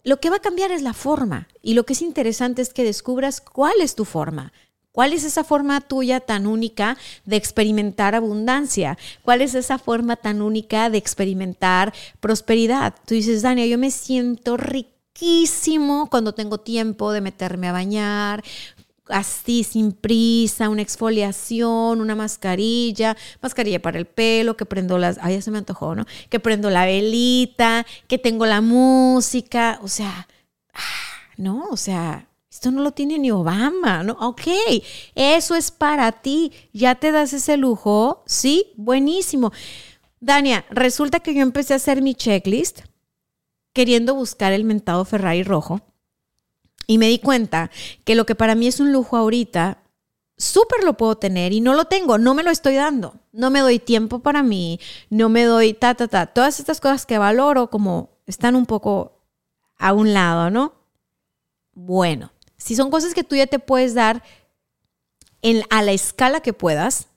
Lo que va a cambiar es la forma y lo que es interesante es que descubras cuál es tu forma. ¿Cuál es esa forma tuya tan única de experimentar abundancia? ¿Cuál es esa forma tan única de experimentar prosperidad? Tú dices, Dania, yo me siento rica cuando tengo tiempo de meterme a bañar, así sin prisa, una exfoliación, una mascarilla, mascarilla para el pelo, que prendo las, ay, ya se me antojó, ¿no? Que prendo la velita, que tengo la música, o sea, ah, no, o sea, esto no lo tiene ni Obama, ¿no? Ok, eso es para ti, ya te das ese lujo, ¿sí? Buenísimo. Dania, resulta que yo empecé a hacer mi checklist queriendo buscar el mentado Ferrari rojo y me di cuenta que lo que para mí es un lujo ahorita, súper lo puedo tener y no lo tengo, no me lo estoy dando. No me doy tiempo para mí, no me doy ta, ta, ta. Todas estas cosas que valoro como están un poco a un lado, ¿no? Bueno, si son cosas que tú ya te puedes dar en, a la escala que puedas,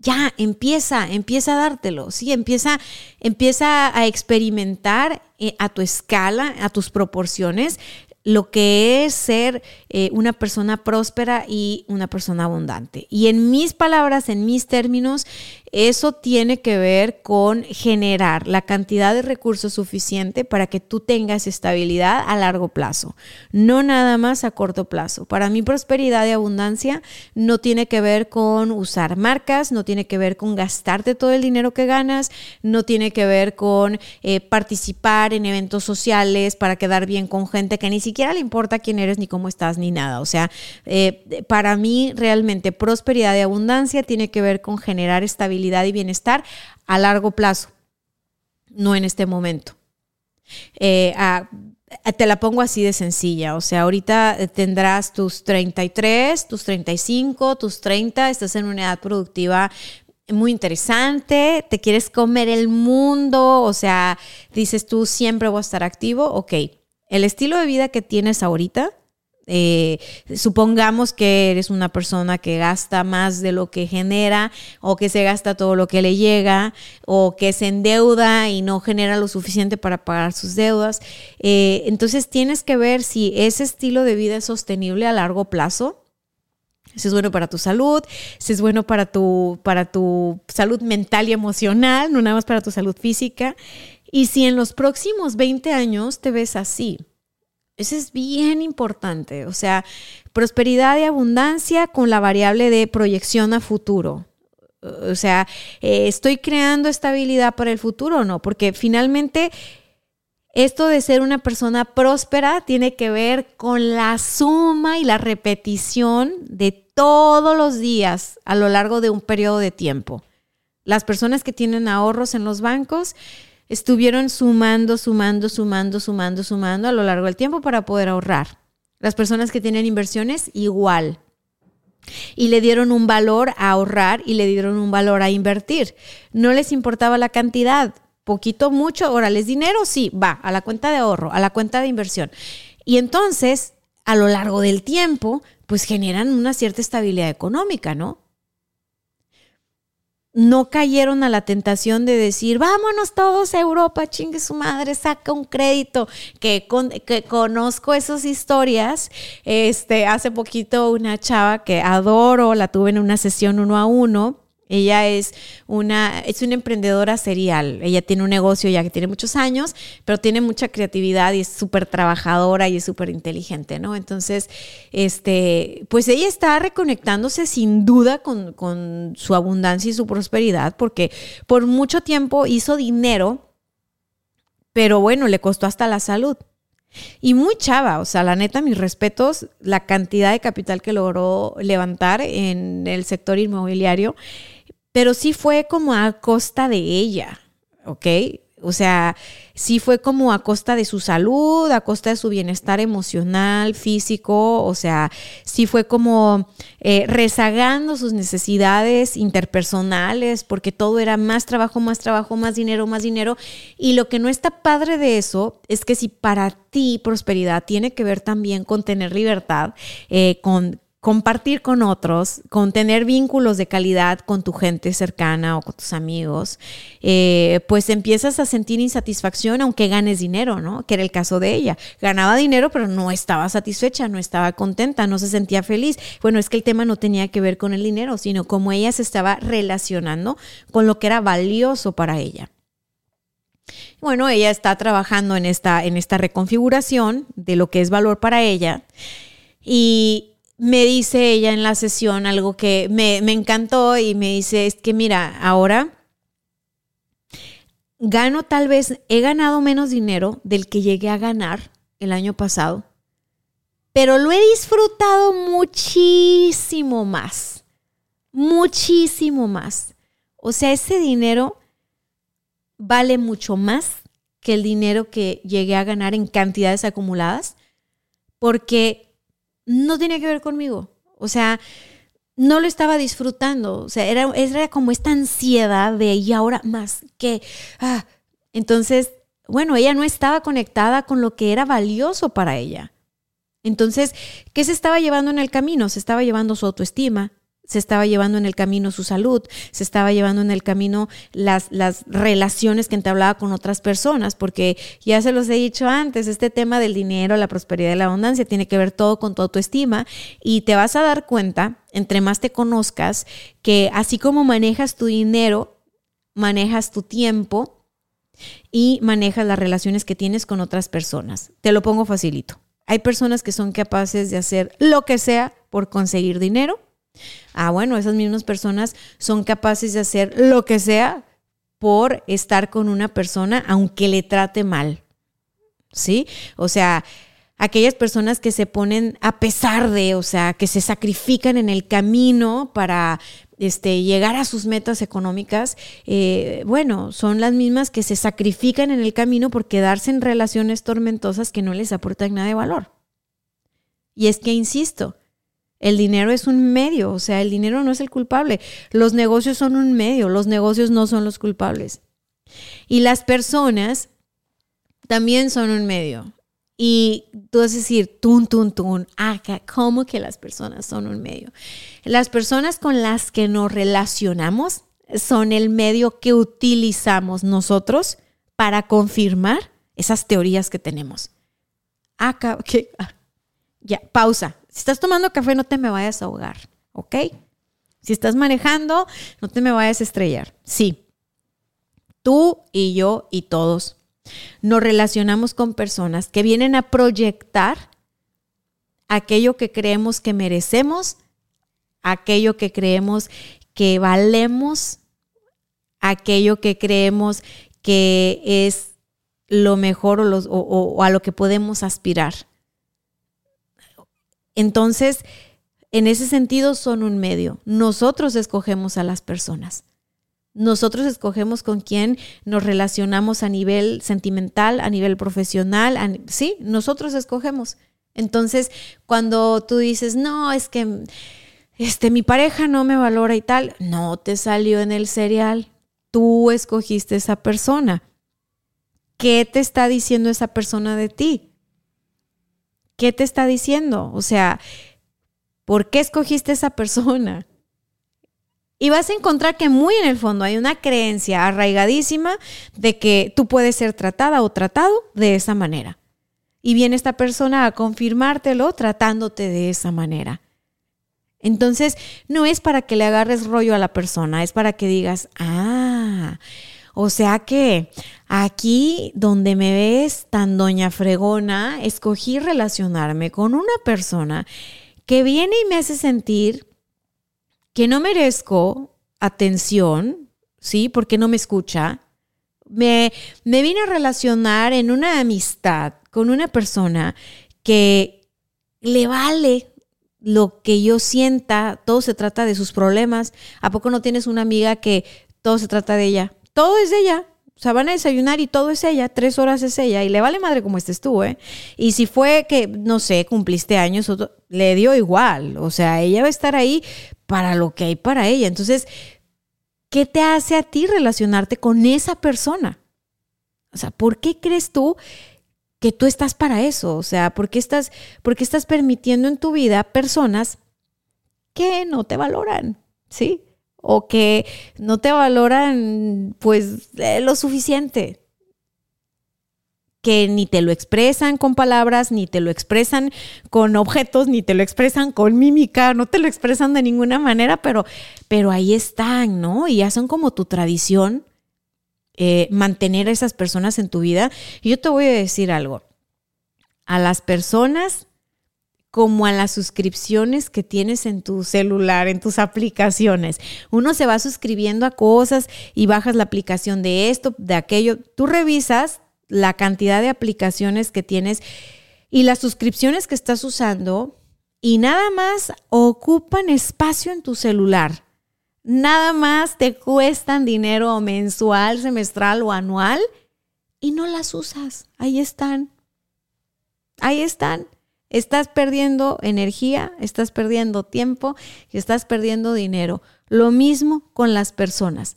ya empieza, empieza a dártelo, sí, empieza, empieza a experimentar eh, a tu escala, a tus proporciones, lo que es ser eh, una persona próspera y una persona abundante. Y en mis palabras, en mis términos, eso tiene que ver con generar la cantidad de recursos suficiente para que tú tengas estabilidad a largo plazo, no nada más a corto plazo. Para mí prosperidad y abundancia no tiene que ver con usar marcas, no tiene que ver con gastarte todo el dinero que ganas, no tiene que ver con eh, participar en eventos sociales para quedar bien con gente que ni siquiera le importa quién eres ni cómo estás ni nada. O sea, eh, para mí realmente prosperidad y abundancia tiene que ver con generar estabilidad y bienestar a largo plazo, no en este momento. Eh, te la pongo así de sencilla, o sea, ahorita tendrás tus 33, tus 35, tus 30, estás en una edad productiva muy interesante, te quieres comer el mundo, o sea, dices tú siempre voy a estar activo, ok, el estilo de vida que tienes ahorita eh, supongamos que eres una persona que gasta más de lo que genera o que se gasta todo lo que le llega o que se endeuda y no genera lo suficiente para pagar sus deudas. Eh, entonces tienes que ver si ese estilo de vida es sostenible a largo plazo. Si es bueno para tu salud, si es bueno para tu, para tu salud mental y emocional, no nada más para tu salud física. Y si en los próximos 20 años te ves así, eso es bien importante. O sea, prosperidad y abundancia con la variable de proyección a futuro. O sea, eh, ¿estoy creando estabilidad para el futuro o no? Porque finalmente esto de ser una persona próspera tiene que ver con la suma y la repetición de todos los días a lo largo de un periodo de tiempo. Las personas que tienen ahorros en los bancos estuvieron sumando, sumando, sumando, sumando, sumando a lo largo del tiempo para poder ahorrar. Las personas que tienen inversiones, igual. Y le dieron un valor a ahorrar y le dieron un valor a invertir. No les importaba la cantidad, poquito, mucho, órale, dinero, sí, va a la cuenta de ahorro, a la cuenta de inversión. Y entonces, a lo largo del tiempo, pues generan una cierta estabilidad económica, ¿no? No cayeron a la tentación de decir, vámonos todos a Europa, chingue su madre, saca un crédito, que, que conozco esas historias. Este, hace poquito una chava que adoro, la tuve en una sesión uno a uno, ella es una, es una emprendedora serial. Ella tiene un negocio ya que tiene muchos años, pero tiene mucha creatividad y es súper trabajadora y es súper inteligente, ¿no? Entonces, este, pues ella está reconectándose sin duda con, con su abundancia y su prosperidad, porque por mucho tiempo hizo dinero, pero bueno, le costó hasta la salud. Y muy chava, o sea, la neta, mis respetos, la cantidad de capital que logró levantar en el sector inmobiliario pero sí fue como a costa de ella, ¿ok? O sea, sí fue como a costa de su salud, a costa de su bienestar emocional, físico, o sea, sí fue como eh, rezagando sus necesidades interpersonales, porque todo era más trabajo, más trabajo, más dinero, más dinero. Y lo que no está padre de eso es que si para ti prosperidad tiene que ver también con tener libertad, eh, con compartir con otros, con tener vínculos de calidad con tu gente cercana o con tus amigos, eh, pues empiezas a sentir insatisfacción aunque ganes dinero, ¿no? Que era el caso de ella. Ganaba dinero, pero no estaba satisfecha, no estaba contenta, no se sentía feliz. Bueno, es que el tema no tenía que ver con el dinero, sino cómo ella se estaba relacionando con lo que era valioso para ella. Bueno, ella está trabajando en esta, en esta reconfiguración de lo que es valor para ella. Y, me dice ella en la sesión algo que me, encantó y me dice, es que mira, ahora gano tal vez, he ganado menos dinero del que llegué a ganar el año pasado, pero lo he disfrutado muchísimo más, muchísimo más. O sea, ese dinero vale mucho más que el dinero que llegué a ganar en cantidades acumuladas, porque no tenía que ver conmigo. O sea, no lo estaba disfrutando. O sea, era, era como esta ansiedad de y ahora más que. Ah. Entonces, bueno, ella no estaba conectada con lo que era valioso para ella. Entonces, ¿qué se estaba llevando en el camino? Se estaba llevando su autoestima, se estaba llevando en el camino su salud, se estaba llevando en el camino las, las relaciones que entablaba con otras personas, porque ya se los he dicho antes, este tema del dinero, la prosperidad y la abundancia tiene que ver todo con tu autoestima y te vas a dar cuenta, entre más te conozcas, que así como manejas tu dinero, manejas tu tiempo y manejas las relaciones que tienes con otras personas. Te lo pongo facilito. Hay personas que son capaces de hacer lo que sea por conseguir dinero Ah, bueno, esas mismas personas son capaces de hacer lo que sea por estar con una persona aunque le trate mal. ¿Sí? O sea, aquellas personas que se ponen a pesar de, o sea, que se sacrifican en el camino para este, llegar a sus metas económicas, eh, bueno, son las mismas que se sacrifican en el camino por quedarse en relaciones tormentosas que no les aportan nada de valor. Y es que, insisto, el dinero es un medio, o sea, el dinero no es el culpable. Los negocios son un medio, los negocios no son los culpables. Y las personas también son un medio. Y tú vas a decir, tun, tun, tun, acá, ¿cómo que las personas son un medio? Las personas con las que nos relacionamos son el medio que utilizamos nosotros para confirmar esas teorías que tenemos. Acá, okay. ya, pausa. Si estás tomando café, no te me vayas a ahogar, ¿ok? Si estás manejando, no te me vayas a estrellar. Sí, tú y yo y todos nos relacionamos con personas que vienen a proyectar aquello que creemos que merecemos, aquello que creemos que valemos, aquello que creemos que es lo mejor o, a lo que podemos aspirar. Entonces, en ese sentido son un medio. Nosotros escogemos a las personas. Nosotros escogemos con quién nos relacionamos a nivel sentimental, a nivel profesional. sí, nosotros escogemos. Entonces, cuando tú dices, no, es que este, mi pareja no me valora y tal, no te salió en el serial. Tú escogiste esa persona. ¿Qué te está diciendo esa persona de ti? ¿Qué te está diciendo? O sea, ¿por qué escogiste esa persona? Y vas a encontrar que muy en el fondo hay una creencia arraigadísima de que tú puedes ser tratada o tratado de esa manera. Y viene esta persona a confirmártelo tratándote de esa manera. Entonces, no es para que le agarres rollo a la persona, es para que digas, ah, o sea que aquí donde me ves tan doña fregona, escogí relacionarme con una persona que viene y me hace sentir que no merezco atención, ¿sí? Porque no me escucha. Me, me vine a relacionar en una amistad con una persona que le vale lo que yo sienta, todo se trata de sus problemas. ¿A poco no tienes una amiga que todo se trata de ella? Todo es ella. O sea, van a desayunar y todo es ella, tres horas es ella, y le vale madre como estés tú, ¿eh? Y si fue que, no sé, cumpliste años, le dio igual. O sea, ella va a estar ahí para lo que hay para ella. Entonces, ¿qué te hace a ti relacionarte con esa persona? O sea, ¿por qué crees tú que tú estás para eso? O sea, ¿por qué estás, por qué estás permitiendo en tu vida personas que no te valoran? ¿Sí? O que no te valoran pues eh, lo suficiente, que ni te lo expresan con palabras, ni te lo expresan con objetos, ni te lo expresan con mímica, no te lo expresan de ninguna manera, pero, pero ahí están, ¿no? Y ya son como tu tradición eh, mantener a esas personas en tu vida. Y yo te voy a decir algo, a las personas como a las suscripciones que tienes en tu celular, en tus aplicaciones. Uno se va suscribiendo a cosas y bajas la aplicación de esto, de aquello. Tú revisas la cantidad de aplicaciones que tienes y las suscripciones que estás usando y nada más ocupan espacio en tu celular. Nada más te cuestan dinero mensual, semestral o anual y no las usas. Ahí están. Ahí están. Estás perdiendo energía, estás perdiendo tiempo y estás perdiendo dinero. Lo mismo con las personas.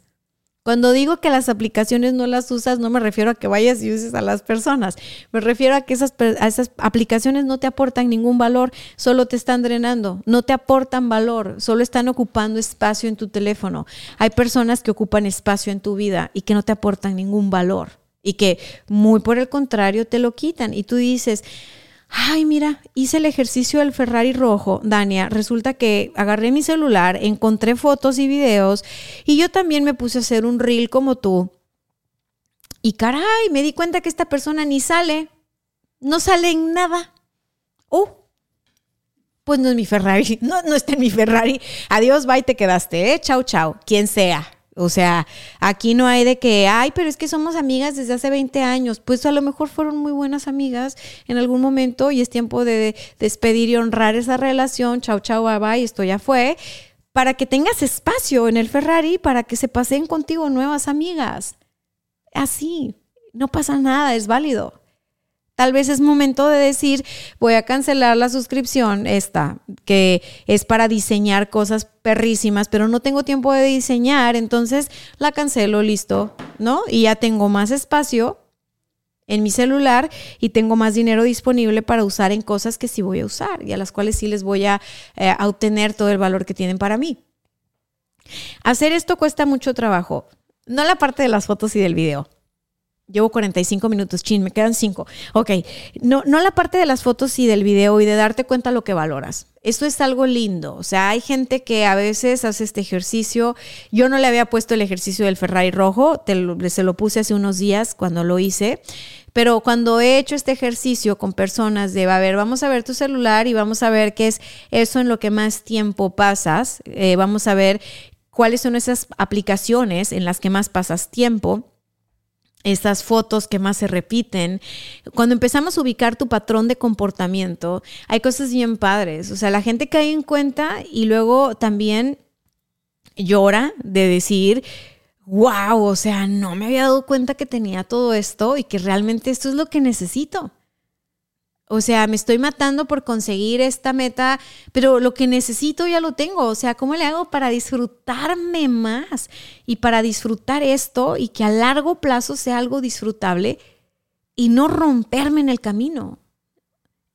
Cuando digo que las aplicaciones no las usas, no me refiero a que vayas y uses a las personas. Me refiero a que esas, esas, aplicaciones no te aportan ningún valor, solo te están drenando, no te aportan valor, solo están ocupando espacio en tu teléfono. Hay personas que ocupan espacio en tu vida y que no te aportan ningún valor y que muy por el contrario te lo quitan. Y tú dices, Ay, mira, hice el ejercicio del Ferrari rojo, Dania. Resulta que agarré mi celular, encontré fotos y videos y yo también me puse a hacer un reel como tú. Y caray, me di cuenta que esta persona ni sale, no sale en nada. Oh, pues no es mi Ferrari, no, no está en mi Ferrari. Adiós, bye, te quedaste, ¿eh? Chau, chau, quien sea. O sea, aquí no hay de que, ay, pero es que somos amigas desde hace 20 años. Pues a lo mejor fueron muy buenas amigas en algún momento y es tiempo de despedir y honrar esa relación. Chau, chau, bye, bye, esto ya fue. Para que tengas espacio en el Ferrari, para que se pasen contigo nuevas amigas. Así, no pasa nada, es válido. Tal vez es momento de decir, voy a cancelar la suscripción esta, que es para diseñar cosas perrísimas, pero no tengo tiempo de diseñar, entonces la cancelo, listo, ¿no? Y ya tengo más espacio en mi celular y tengo más dinero disponible para usar en cosas que sí voy a usar y a las cuales sí les voy a, eh, a obtener todo el valor que tienen para mí. Hacer esto cuesta mucho trabajo, no la parte de las fotos y del video Llevo 45 minutos, chin, me quedan 5. Ok, no, no la parte de las fotos y del video y de darte cuenta lo que valoras. Esto es algo lindo. O sea, hay gente que a veces hace este ejercicio. Yo no le había puesto el ejercicio del Ferrari rojo, se lo puse hace unos días cuando lo hice. Pero cuando he hecho este ejercicio con personas de, a ver, vamos a ver tu celular y vamos a ver qué es eso en lo que más tiempo pasas, eh, vamos a ver cuáles son esas aplicaciones en las que más pasas tiempo estas fotos que más se repiten. Cuando empezamos a ubicar tu patrón de comportamiento, hay cosas bien padres. O sea, la gente cae en cuenta y luego también llora de decir, wow, o sea, no me había dado cuenta que tenía todo esto y que realmente esto es lo que necesito. O sea, me estoy matando por conseguir esta meta, pero lo que necesito ya lo tengo. O sea, ¿cómo le hago para disfrutarme más y para disfrutar esto y que a largo plazo sea algo disfrutable y no romperme en el camino?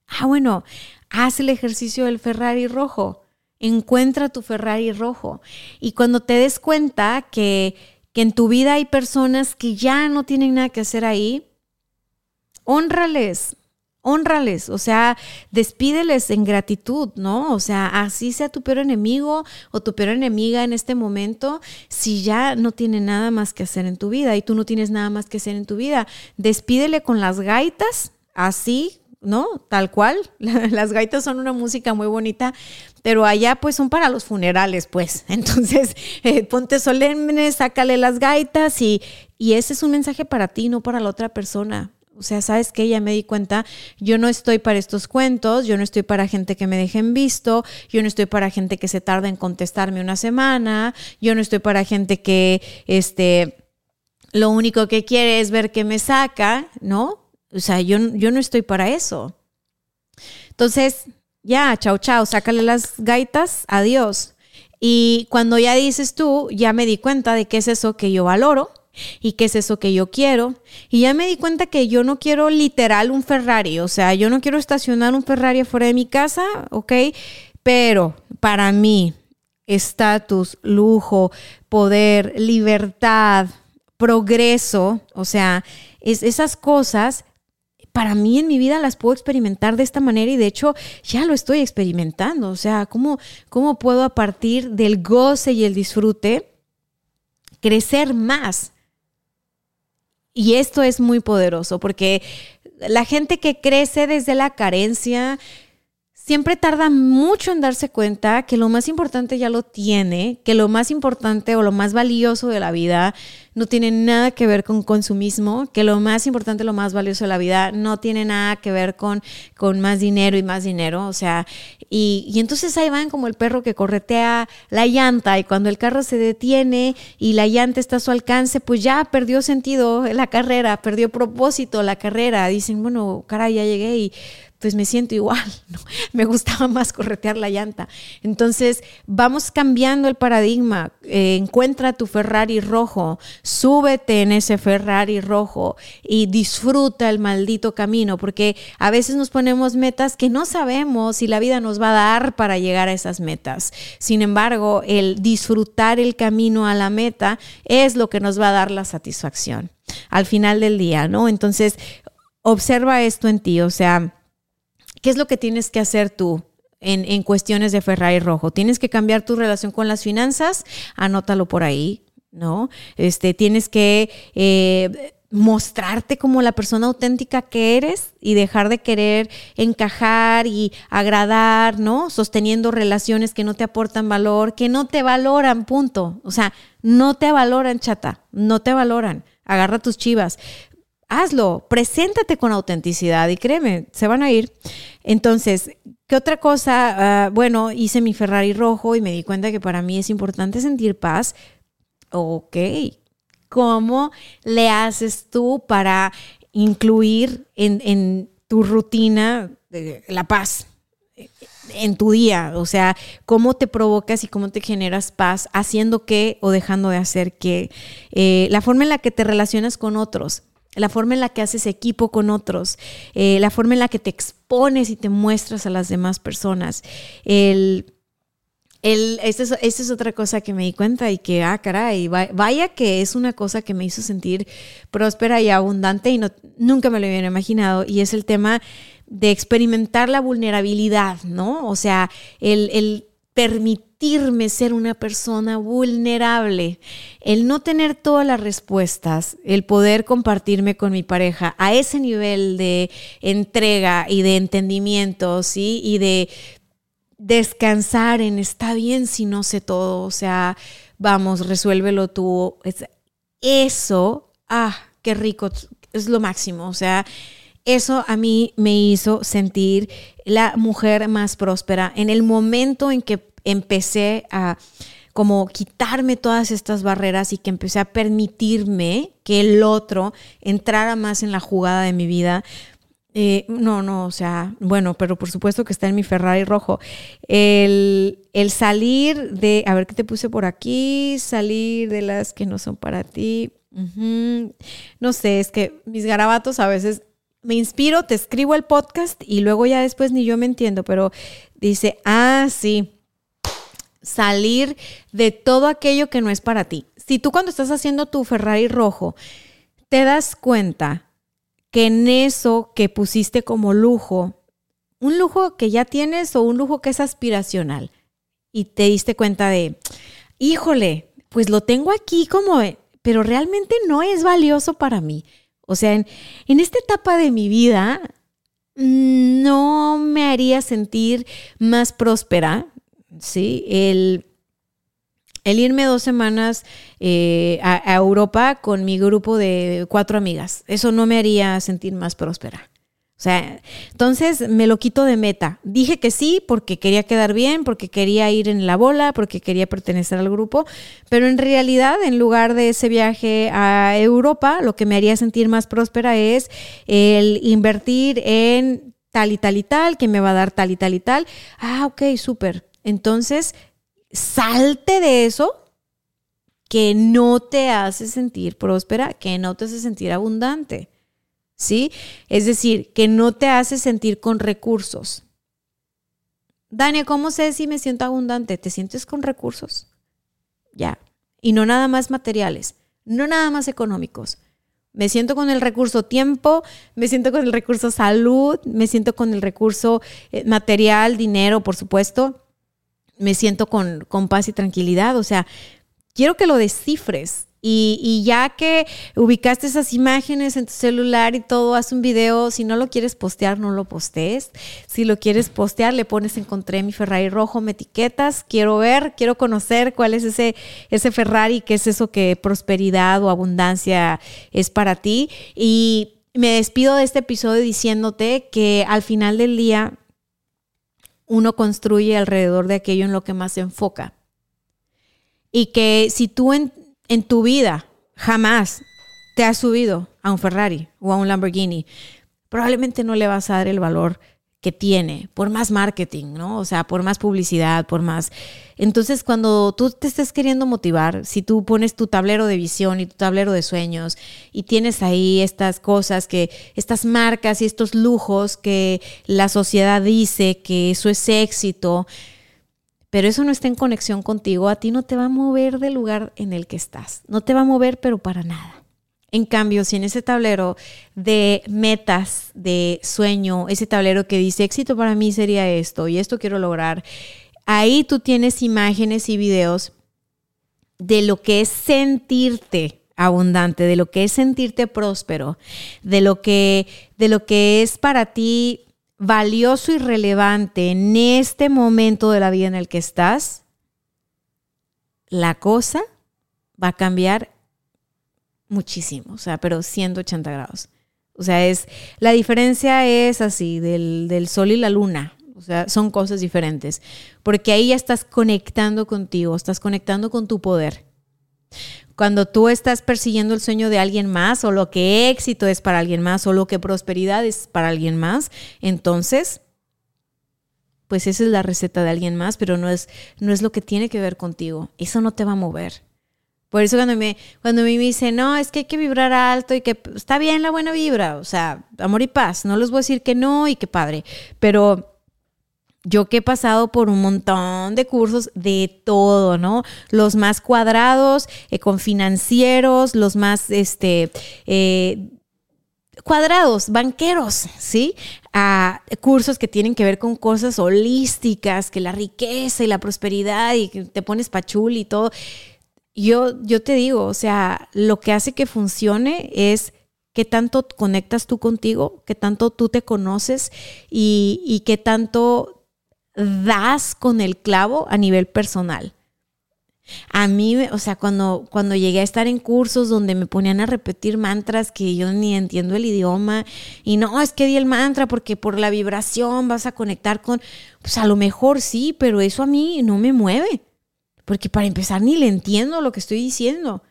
Ah, bueno, haz el ejercicio del Ferrari rojo. Encuentra tu Ferrari rojo. Y cuando te des cuenta que, que en tu vida hay personas que ya no tienen nada que hacer ahí, honrales, honrales, o sea, despídeles en gratitud, ¿no? O sea, así sea tu peor enemigo o tu peor enemiga en este momento, si ya no tiene nada más que hacer en tu vida y tú no tienes nada más que hacer en tu vida, despídele con las gaitas, así, ¿no? Tal cual. Las gaitas son una música muy bonita, pero allá pues son para los funerales, pues. Entonces, eh, ponte solemne, sácale las gaitas y, y ese es un mensaje para ti, no para la otra persona. O sea, sabes que ya me di cuenta, yo no estoy para estos cuentos, yo no estoy para gente que me dejen visto, yo no estoy para gente que se tarda en contestarme una semana, yo no estoy para gente que este lo único que quiere es ver que me saca, ¿no? O sea, yo, yo no estoy para eso. Entonces, ya, chao, chao, sácale las gaitas, adiós. Y cuando ya dices tú, ya me di cuenta de qué es eso que yo valoro, y qué es eso que yo quiero. Y ya me di cuenta que yo no quiero literal un Ferrari, o sea, yo no quiero estacionar un Ferrari afuera de mi casa, ¿ok? Pero para mí, estatus, lujo, poder, libertad, progreso, o sea, es, esas cosas para mí en mi vida las puedo experimentar de esta manera y de hecho ya lo estoy experimentando. O sea, ¿cómo, cómo puedo a partir del goce y el disfrute crecer más? Y esto es muy poderoso porque la gente que crece desde la carencia siempre tarda mucho en darse cuenta que lo más importante ya lo tiene, que lo más importante o lo más valioso de la vida no tiene nada que ver con consumismo, que lo más importante, lo más valioso de la vida no tiene nada que ver con, con más dinero y más dinero, o sea, y, y entonces ahí van como el perro que corretea la llanta y cuando el carro se detiene y la llanta está a su alcance, pues ya perdió sentido la carrera, perdió propósito la carrera, dicen, bueno, caray, ya llegué y pues me siento igual, ¿no? me gustaba más corretear la llanta. Entonces, vamos cambiando el paradigma. Eh, encuentra tu Ferrari rojo, súbete en ese Ferrari rojo y disfruta el maldito camino, porque a veces nos ponemos metas que no sabemos si la vida nos va a dar para llegar a esas metas. Sin embargo, el disfrutar el camino a la meta es lo que nos va a dar la satisfacción al final del día, ¿no? Entonces, observa esto en ti, o sea, ¿Qué es lo que tienes que hacer tú? En, cuestiones de Ferrari rojo. Tienes que cambiar tu relación con las finanzas, anótalo por ahí, ¿no? Este, tienes que eh, mostrarte como la persona auténtica que eres y dejar de querer encajar y agradar, ¿no? Sosteniendo relaciones que no te aportan valor, que no te valoran, punto. O sea, no te valoran, chata, no te valoran. Agarra tus chivas hazlo, preséntate con autenticidad y créeme, se van a ir. Entonces, ¿qué otra cosa? Ah, bueno, hice mi Ferrari rojo y me di cuenta que para mí es importante sentir paz. Ok, ¿cómo le haces tú para incluir en, tu rutina la paz? en tu día, o sea, cómo te provocas y cómo te generas paz haciendo qué o dejando de hacer qué, eh, la forma en la que te relacionas con otros, la forma en la que haces equipo con otros, eh, la forma en la que te expones y te muestras a las demás personas. El, el, esa, es, es, otra cosa que me di cuenta y que, ah, caray, vaya que es una cosa que me hizo sentir próspera y abundante y no, nunca me lo hubiera imaginado. Y es el tema de experimentar la vulnerabilidad, ¿no? O sea, el, el permitirme ser una persona vulnerable, el no tener todas las respuestas, el poder compartirme con mi pareja a ese nivel de entrega y de entendimiento, ¿sí? Y de descansar en está bien si no sé todo, o sea, vamos, resuélvelo tú. Eso, ah, qué rico, es lo máximo, o sea, eso a mí me hizo sentir la mujer más próspera en el momento en que empecé a como quitarme todas estas barreras y que empecé a permitirme que el otro entrara más en la jugada de mi vida. Eh, no, no, o sea, bueno, pero por supuesto que está en mi Ferrari rojo. El, el salir de, a ver qué te puse por aquí, salir de las que no son para ti. No sé, es que mis garabatos a veces me inspiro, te escribo el podcast y luego ya después ni yo me entiendo, pero dice, ah, sí, salir de todo aquello que no es para ti. Si tú cuando estás haciendo tu Ferrari rojo, te das cuenta que en eso que pusiste como lujo, un lujo que ya tienes o un lujo que es aspiracional, y te diste cuenta de, híjole, pues lo tengo aquí como, pero realmente no es valioso para mí. O sea, en, en esta etapa de mi vida, no me haría sentir más próspera, ¿sí? El, irme dos semanas eh, a, Europa con mi grupo de cuatro amigas, eso no me haría sentir más próspera. O sea, entonces me lo quito de meta. Dije que sí porque quería quedar bien, porque quería ir en la bola, porque quería pertenecer al grupo, pero en realidad en lugar de ese viaje a Europa, lo que me haría sentir más próspera es el invertir en tal y tal y tal, que me va a dar tal y tal y tal. Ah, ok, súper. Entonces, salte de eso que no te hace sentir próspera, que no te hace sentir abundante. ¿Sí? Es decir, que no te hace sentir con recursos. Dania, ¿cómo sé si me siento abundante? ¿Te sientes con recursos? Ya. Y no nada más materiales, no nada más económicos. Me siento con el recurso tiempo, me siento con el recurso salud, me siento con el recurso eh, material, dinero, por supuesto me siento con, paz y tranquilidad. O sea, quiero que lo descifres Y, ya que ubicaste esas imágenes en tu celular y todo, haz un video. Si no lo quieres postear, no lo postees. Si lo quieres postear, le pones encontré mi Ferrari rojo, me etiquetas. Quiero ver, quiero conocer cuál es ese, ese Ferrari, qué es eso que prosperidad o abundancia es para ti. Y me despido de este episodio diciéndote que al final del día uno construye alrededor de aquello en lo que más se enfoca. Y que si tú en, en tu vida jamás te has subido a un Ferrari o a un Lamborghini, probablemente no le vas a dar el valor que tiene, por más marketing, ¿no? O sea, por más publicidad, por más... Entonces, cuando tú te estés queriendo motivar, si tú pones tu tablero de visión y tu tablero de sueños y tienes ahí estas cosas que, estas marcas y estos lujos que la sociedad dice que eso es éxito, pero eso no está en conexión contigo, a ti no te va a mover del lugar en el que estás. No te va a mover, pero para nada. En cambio, si en ese tablero de metas, de sueño, ese tablero que dice éxito para mí sería esto y esto quiero lograr, ahí tú tienes imágenes y videos de lo que es sentirte abundante, de lo que es sentirte próspero, de lo que, de lo que es para ti valioso y relevante en este momento de la vida en el que estás, la cosa va a cambiar muchísimo, o sea, pero 180 grados. O sea, es, la diferencia es así, del, del sol y la luna. O sea, son cosas diferentes. Porque ahí ya estás conectando contigo, estás conectando con tu poder. Cuando tú estás persiguiendo el sueño de alguien más o lo que éxito es para alguien más o lo que prosperidad es para alguien más, entonces, pues esa es la receta de alguien más, pero no es, no es lo que tiene que ver contigo. Eso no te va a mover. Por eso cuando me, cuando me dice, no, es que hay que vibrar alto y que está bien la buena vibra, o sea, amor y paz, no les voy a decir que no y que padre, pero yo que he pasado por un montón de cursos de todo, ¿no? Los más cuadrados, eh, con financieros, los más, este, eh, cuadrados, banqueros, ¿sí? A cursos que tienen que ver con cosas holísticas, que la riqueza y la prosperidad y que te pones pachul y todo. Yo, yo te digo, o sea, lo que hace que funcione es qué tanto conectas tú contigo, qué tanto tú te conoces y, qué tanto das con el clavo a nivel personal. A mí, o sea, cuando, cuando llegué a estar en cursos donde me ponían a repetir mantras que yo ni entiendo el idioma y no, es que di el mantra porque por la vibración vas a conectar con, pues a lo mejor sí, pero eso a mí no me mueve, porque para empezar ni le entiendo lo que estoy diciendo.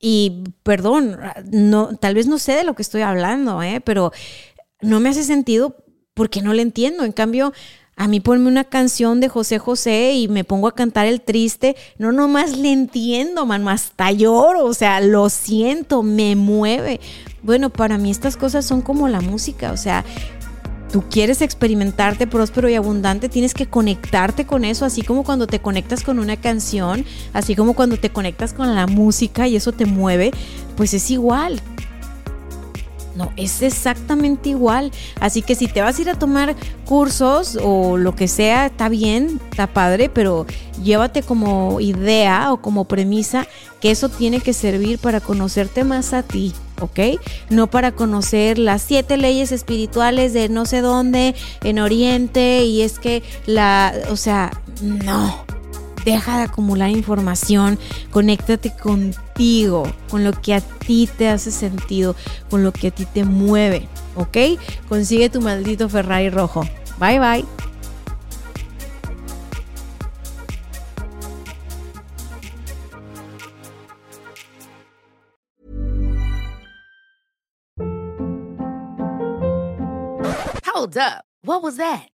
Y perdón, no, tal vez no sé de lo que estoy hablando, ¿eh? pero no me hace sentido porque no le entiendo. En cambio, a mí ponme una canción de José José y me pongo a cantar el triste. No, nomás le entiendo, man, hasta lloro. O sea, lo siento, me mueve. Bueno, para mí estas cosas son como la música. O sea, tú quieres experimentarte próspero y abundante, tienes que conectarte con eso, así como cuando te conectas con una canción, así como cuando te conectas con la música y eso te mueve, pues es igual. No, es exactamente igual. Así que si te vas a ir a tomar cursos o lo que sea, está bien, está padre, pero llévate como idea o como premisa que eso tiene que servir para conocerte más a ti. ¿ok? No para conocer las siete leyes espirituales de no sé dónde, en Oriente, y es que la, o sea, no, deja de acumular información, conéctate contigo, con lo que a ti te hace sentido, con lo que a ti te mueve, ¿ok? Consigue tu maldito Ferrari rojo. Bye bye. Hold up. What was that?